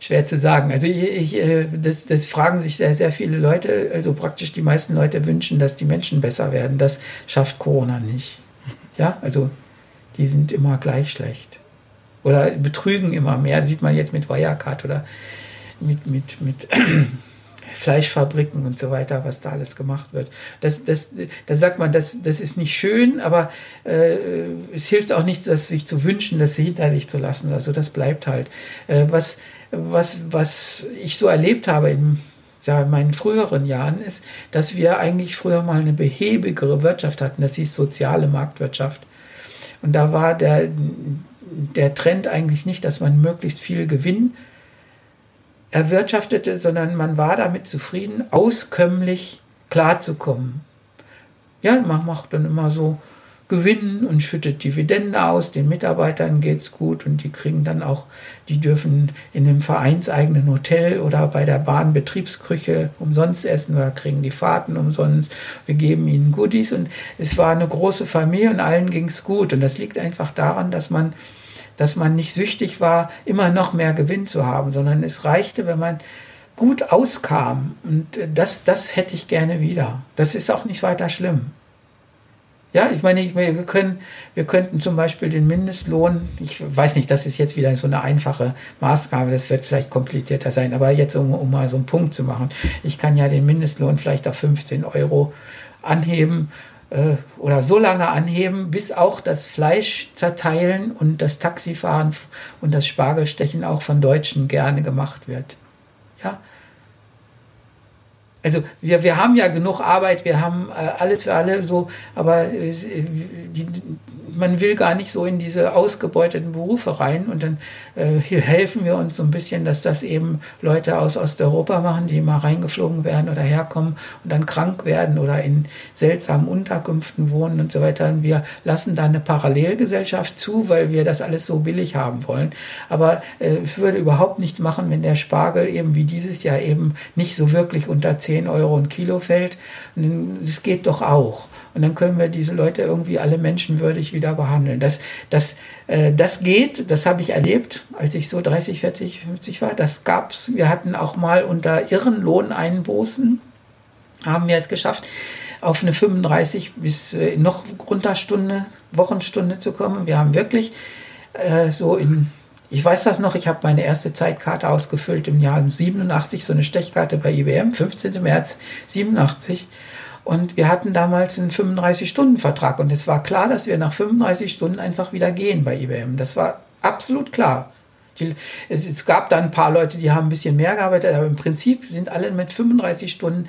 schwer zu sagen. Also ich, ich, äh, das, das fragen sich sehr, sehr viele Leute. Also praktisch die meisten Leute wünschen, dass die Menschen besser werden. Das schafft Corona nicht. Ja, also die sind immer gleich schlecht. Oder betrügen immer mehr, sieht man jetzt mit Wirecard oder mit, mit, mit <clears throat> Fleischfabriken und so weiter, was da alles gemacht wird. Das, das, da sagt man, das, das ist nicht schön, aber äh, es hilft auch nicht, das sich zu wünschen, das hinter sich zu lassen. Also das bleibt halt. Äh, was, was, was ich so erlebt habe in, ja, in meinen früheren Jahren ist, dass wir eigentlich früher mal eine behäbigere Wirtschaft hatten. Das hieß soziale Marktwirtschaft. Und da war der, der Trend eigentlich nicht, dass man möglichst viel Gewinn erwirtschaftete, sondern man war damit zufrieden, auskömmlich klarzukommen. Ja, man macht dann immer so Gewinnen und schüttet Dividenden aus, den Mitarbeitern geht's gut und die kriegen dann auch, die dürfen in dem vereinseigenen Hotel oder bei der Bahnbetriebsküche umsonst essen oder kriegen die Fahrten umsonst. Wir geben ihnen Goodies und es war eine große Familie und allen ging's gut und das liegt einfach daran, dass man dass man nicht süchtig war, immer noch mehr Gewinn zu haben, sondern es reichte, wenn man gut auskam. Und das, das hätte ich gerne wieder. Das ist auch nicht weiter schlimm. Ja, ich meine, wir können, wir könnten zum Beispiel den Mindestlohn, ich weiß nicht, das ist jetzt wieder so eine einfache Maßgabe, das wird vielleicht komplizierter sein, aber jetzt, um, um mal so einen Punkt zu machen, ich kann ja den Mindestlohn vielleicht auf 15 Euro anheben äh, oder so lange anheben, bis auch das Fleisch zerteilen und das Taxifahren und das Spargelstechen auch von Deutschen gerne gemacht wird. Ja. Also wir, wir haben ja genug Arbeit, wir haben äh, alles für alle so, aber äh, die, man will gar nicht so in diese ausgebeuteten Berufe rein und dann äh, <laughs> helfen wir uns so ein bisschen, dass das eben Leute aus Osteuropa machen, die mal reingeflogen werden oder herkommen und dann krank werden oder in seltsamen Unterkünften wohnen und so weiter. Und wir lassen da eine Parallelgesellschaft zu, weil wir das alles so billig haben wollen. Aber äh, ich würde überhaupt nichts machen, wenn der Spargel eben wie dieses Jahr eben nicht so wirklich unter 10 Euro ein Kilo fällt. Es geht doch auch. Und dann können wir diese Leute irgendwie alle menschenwürdig wieder behandeln. Das, das, äh, das geht, das habe ich erlebt, als ich so 30, 40, 50 war. Das gab's. Wir hatten auch mal unter irren Lohneinbußen, haben wir es geschafft, auf eine 35 bis äh, noch Grundstunde, Wochenstunde zu kommen. Wir haben wirklich äh, so in ich weiß das noch, ich habe meine erste Zeitkarte ausgefüllt im Jahr 87, so eine Stechkarte bei IBM, 15. März 87. Und wir hatten damals einen 35-Stunden-Vertrag und es war klar, dass wir nach 35 Stunden einfach wieder gehen bei IBM. Das war absolut klar. Die, es, es, gab dann ein paar Leute, die haben ein bisschen mehr gearbeitet, aber im Prinzip sind alle mit 35 Stunden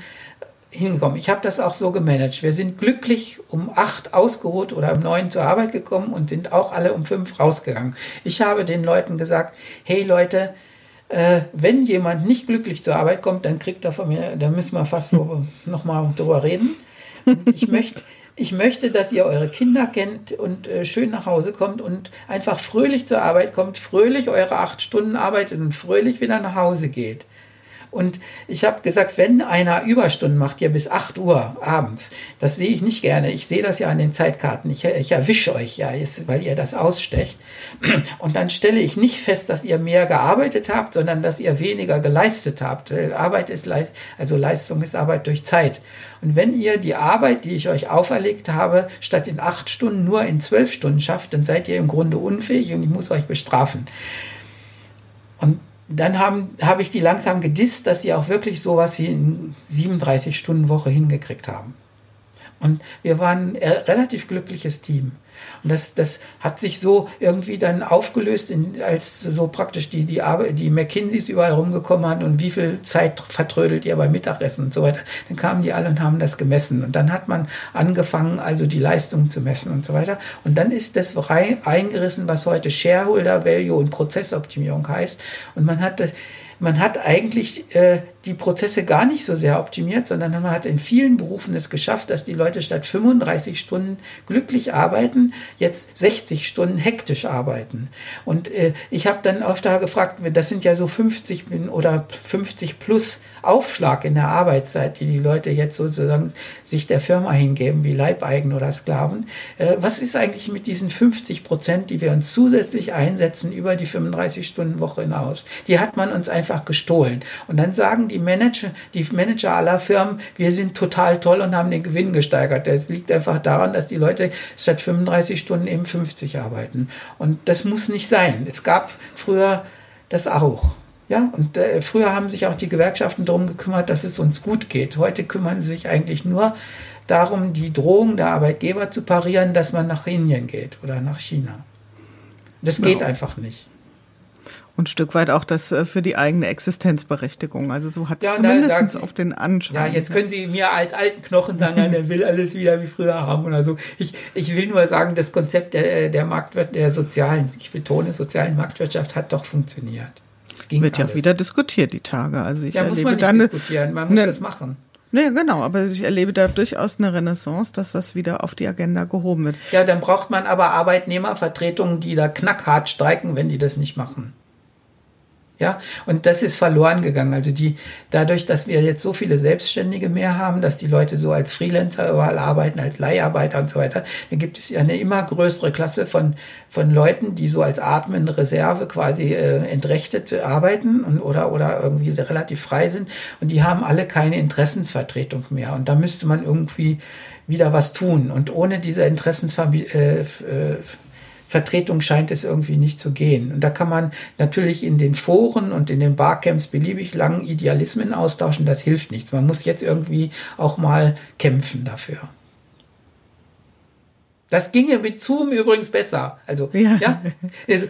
hingekommen. Ich habe das auch so gemanagt. Wir sind glücklich um acht ausgeruht oder um neun zur Arbeit gekommen und sind auch alle um fünf rausgegangen. Ich habe den Leuten gesagt, hey Leute, äh, wenn jemand nicht glücklich zur Arbeit kommt, dann kriegt er von mir, da müssen wir fast so <laughs> nochmal drüber reden. Und ich möchte, ich möchte, dass ihr eure Kinder kennt und äh, schön nach Hause kommt und einfach fröhlich zur Arbeit kommt, fröhlich eure acht Stunden arbeitet und fröhlich wieder nach Hause geht. Und ich habe gesagt, wenn einer Überstunden macht, hier bis 8 Uhr abends, das sehe ich nicht gerne. Ich sehe das ja an den Zeitkarten. Ich, ich erwische euch ja, weil ihr das ausstecht. Und dann stelle ich nicht fest, dass ihr mehr gearbeitet habt, sondern dass ihr weniger geleistet habt. Arbeit ist also Leistung ist Arbeit durch Zeit. Und wenn ihr die Arbeit, die ich euch auferlegt habe, statt in acht Stunden nur in zwölf Stunden schafft, dann seid ihr im Grunde unfähig und ich muss euch bestrafen. Dann habe ich die langsam gedisst, dass sie auch wirklich sowas wie in 37 Stunden Woche hingekriegt haben. Und wir waren ein relativ glückliches Team. Und das, das hat sich so irgendwie dann aufgelöst, in, als so praktisch die, die, Arbeit, die McKinseys überall rumgekommen hat und wie viel Zeit vertrödelt ihr beim Mittagessen und so weiter. Dann kamen die alle und haben das gemessen. Und dann hat man angefangen, also die Leistung zu messen und so weiter. Und dann ist das rein, eingerissen, was heute Shareholder Value und Prozessoptimierung heißt. Und man hat das, man hat eigentlich äh, die Prozesse gar nicht so sehr optimiert, sondern man hat in vielen Berufen es geschafft, dass die Leute statt 35 Stunden glücklich arbeiten, jetzt 60 Stunden hektisch arbeiten. Und äh, ich habe dann öfter gefragt, das sind ja so 50 oder 50 plus Aufschlag in der Arbeitszeit, die die Leute jetzt sozusagen sich der Firma hingeben, wie Leibeigen oder Sklaven. Äh, was ist eigentlich mit diesen 50 Prozent, die wir uns zusätzlich einsetzen über die 35 Stunden Woche hinaus? Die hat man uns einfach gestohlen. Und dann sagen die die Manager, die Manager aller Firmen, wir sind total toll und haben den Gewinn gesteigert. Das liegt einfach daran, dass die Leute statt 35 Stunden eben 50 arbeiten. Und das muss nicht sein. Es gab früher das auch. Ja, und äh, früher haben sich auch die Gewerkschaften darum gekümmert, dass es uns gut geht. Heute kümmern sie sich eigentlich nur darum, die Drohung der Arbeitgeber zu parieren, dass man nach Indien geht oder nach China. Das geht ja. einfach nicht. Und ein Stück weit auch das äh, für die eigene Existenzberechtigung. Also so hat es ja, zumindest da, auf den Anschein. Ja, jetzt können Sie mir als alten Knochen sagen, der will alles wieder wie früher haben oder so. Ich, ich will nur sagen, das Konzept der, der Marktwirtschaft, der sozialen, ich betone, sozialen Marktwirtschaft hat doch funktioniert. Es ging Wird ja auch wieder diskutiert die Tage. Also ich ja, muss man nicht dann diskutieren, man muss ne, das machen. Ja, genau, aber ich erlebe da durchaus eine Renaissance, dass das wieder auf die Agenda gehoben wird. Ja, dann braucht man aber Arbeitnehmervertretungen, die da knackhart streiken, wenn die das nicht machen. Ja, und das ist verloren gegangen. Also die, dadurch, dass wir jetzt so viele Selbstständige mehr haben, dass die Leute so als Freelancer überall arbeiten, als Leiharbeiter und so weiter, dann gibt es ja eine immer größere Klasse von, von Leuten, die so als atmende Reserve quasi äh, entrechtet arbeiten und, oder, oder irgendwie relativ frei sind. Und die haben alle keine Interessensvertretung mehr. Und da müsste man irgendwie wieder was tun. Und ohne diese Interessensvertretung äh, äh, Vertretung scheint es irgendwie nicht zu gehen. Und da kann man natürlich in den Foren und in den Barcamps beliebig lang Idealismen austauschen, das hilft nichts. Man muss jetzt irgendwie auch mal kämpfen dafür. Das ginge mit Zoom übrigens besser. Also, ja, ja also,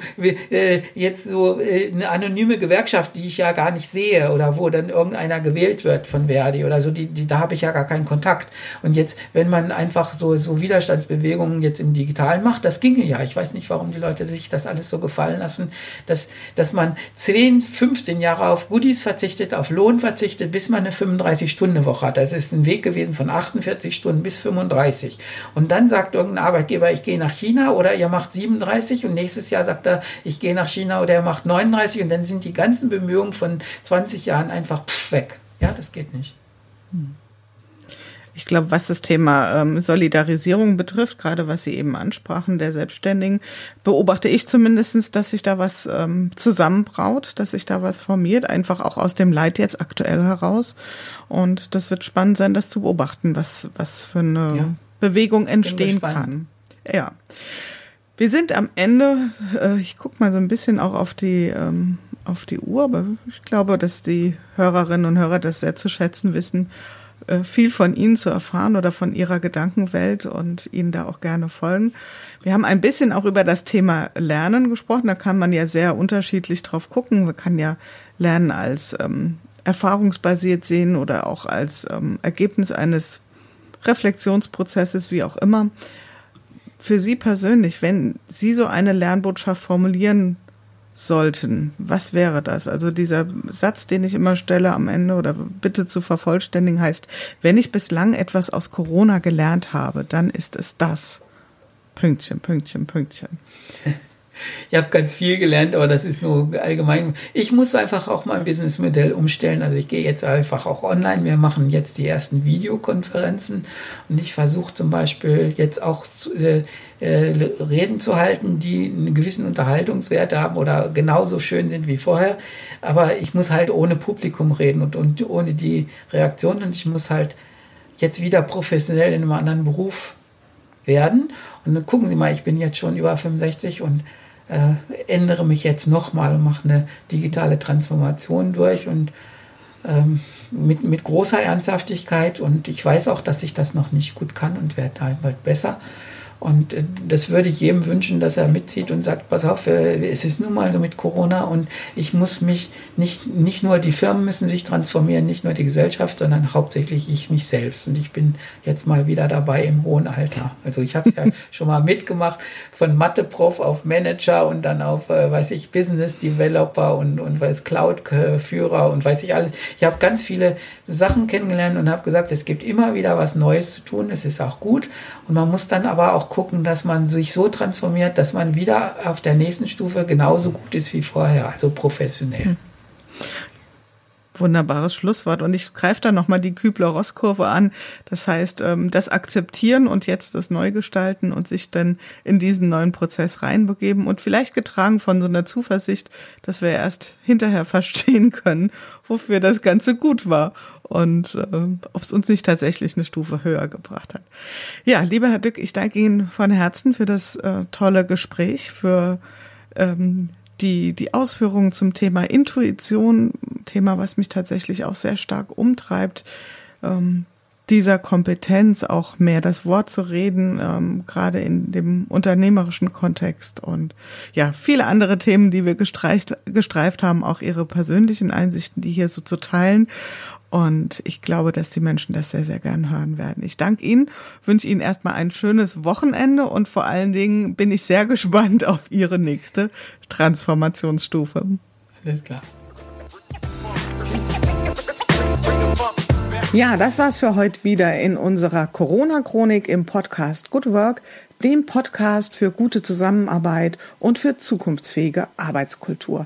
äh, jetzt so äh, eine anonyme Gewerkschaft, die ich ja gar nicht sehe oder wo dann irgendeiner gewählt wird von Verdi oder so, die, die, da habe ich ja gar keinen Kontakt. Und jetzt, wenn man einfach so, so Widerstandsbewegungen jetzt im Digitalen macht, das ginge ja. Ich weiß nicht, warum die Leute sich das alles so gefallen lassen, dass, dass man 10, 15 Jahre auf Goodies verzichtet, auf Lohn verzichtet, bis man eine 35-Stunden-Woche hat. Das ist ein Weg gewesen von 48 Stunden bis 35. Und dann sagt irgendein Arbeitgeber, ich gehe nach China oder ihr macht 37 und nächstes Jahr sagt er, ich gehe nach China oder er macht 39 und dann sind die ganzen Bemühungen von 20 Jahren einfach pff, weg. Ja, das geht nicht. Hm. Ich glaube, was das Thema ähm, Solidarisierung betrifft, gerade was Sie eben ansprachen, der Selbstständigen, beobachte ich zumindestens, dass sich da was ähm, zusammenbraut, dass sich da was formiert, einfach auch aus dem Leid jetzt aktuell heraus. Und das wird spannend sein, das zu beobachten, was, was für eine ja. Bewegung entstehen kann. Ja. Wir sind am Ende, äh, ich gucke mal so ein bisschen auch auf die, ähm, auf die Uhr, aber ich glaube, dass die Hörerinnen und Hörer das sehr zu schätzen wissen äh, viel von Ihnen zu erfahren oder von Ihrer Gedankenwelt und Ihnen da auch gerne folgen. Wir haben ein bisschen auch über das Thema Lernen gesprochen. Da kann man ja sehr unterschiedlich drauf gucken. Man kann ja Lernen als ähm, erfahrungsbasiert sehen oder auch als ähm, Ergebnis eines Reflexionsprozesses, wie auch immer. Für Sie persönlich, wenn Sie so eine Lernbotschaft formulieren sollten, was wäre das? Also dieser Satz, den ich immer stelle am Ende oder bitte zu vervollständigen heißt, wenn ich bislang etwas aus Corona gelernt habe, dann ist es das. Pünktchen, Pünktchen, Pünktchen. <laughs> Ich habe ganz viel gelernt, aber das ist nur allgemein. Ich muss einfach auch mein Businessmodell umstellen. Also ich gehe jetzt einfach auch online. Wir machen jetzt die ersten Videokonferenzen und ich versuche zum Beispiel jetzt auch äh, äh, Reden zu halten, die einen gewissen Unterhaltungswert haben oder genauso schön sind wie vorher. Aber ich muss halt ohne Publikum reden und, und ohne die Reaktion und ich muss halt jetzt wieder professionell in einem anderen Beruf werden. Und dann gucken Sie mal, ich bin jetzt schon über 65 und äh, ändere mich jetzt nochmal und mache eine digitale Transformation durch und ähm, mit, mit großer Ernsthaftigkeit und ich weiß auch, dass ich das noch nicht gut kann und werde halt bald besser. Und äh, das würde ich jedem wünschen, dass er mitzieht und sagt, pass auf, äh, es ist nun mal so mit Corona und ich muss mich nicht, nicht nur die Firmen müssen sich transformieren, nicht nur die Gesellschaft, sondern hauptsächlich ich mich selbst. Und ich bin jetzt mal wieder dabei im hohen Alter. Also ich habe es ja <laughs> schon mal mitgemacht, von Mathe-Prof auf Manager und dann auf, äh, weiß ich, Business Developer und, und weiß Cloud-Führer und weiß ich alles. Ich habe ganz viele Sachen kennengelernt und habe gesagt, es gibt immer wieder was Neues zu tun. Es ist auch gut. Und man muss dann aber auch gucken, dass man sich so transformiert, dass man wieder auf der nächsten Stufe genauso gut ist wie vorher, also professionell. Hm. Wunderbares Schlusswort. Und ich greife da nochmal die Kübler-Ross-Kurve an. Das heißt, ähm, das Akzeptieren und jetzt das Neugestalten und sich dann in diesen neuen Prozess reinbegeben und vielleicht getragen von so einer Zuversicht, dass wir erst hinterher <laughs> verstehen können, wofür das Ganze gut war und äh, ob es uns nicht tatsächlich eine Stufe höher gebracht hat. Ja, lieber Herr Dück, ich danke Ihnen von Herzen für das äh, tolle Gespräch, für ähm, die, die Ausführungen zum Thema Intuition, Thema, was mich tatsächlich auch sehr stark umtreibt, ähm, dieser Kompetenz auch mehr das Wort zu reden, ähm, gerade in dem unternehmerischen Kontext und ja, viele andere Themen, die wir gestreicht, gestreift haben, auch ihre persönlichen Einsichten, die hier so zu teilen. Und ich glaube, dass die Menschen das sehr, sehr gern hören werden. Ich danke Ihnen, wünsche Ihnen erstmal ein schönes Wochenende und vor allen Dingen bin ich sehr <laughs> gespannt auf Ihre nächste Transformationsstufe. Alles klar. Ja, das war's für heute wieder in unserer Corona-Chronik im Podcast Good Work, dem Podcast für gute Zusammenarbeit und für zukunftsfähige Arbeitskultur.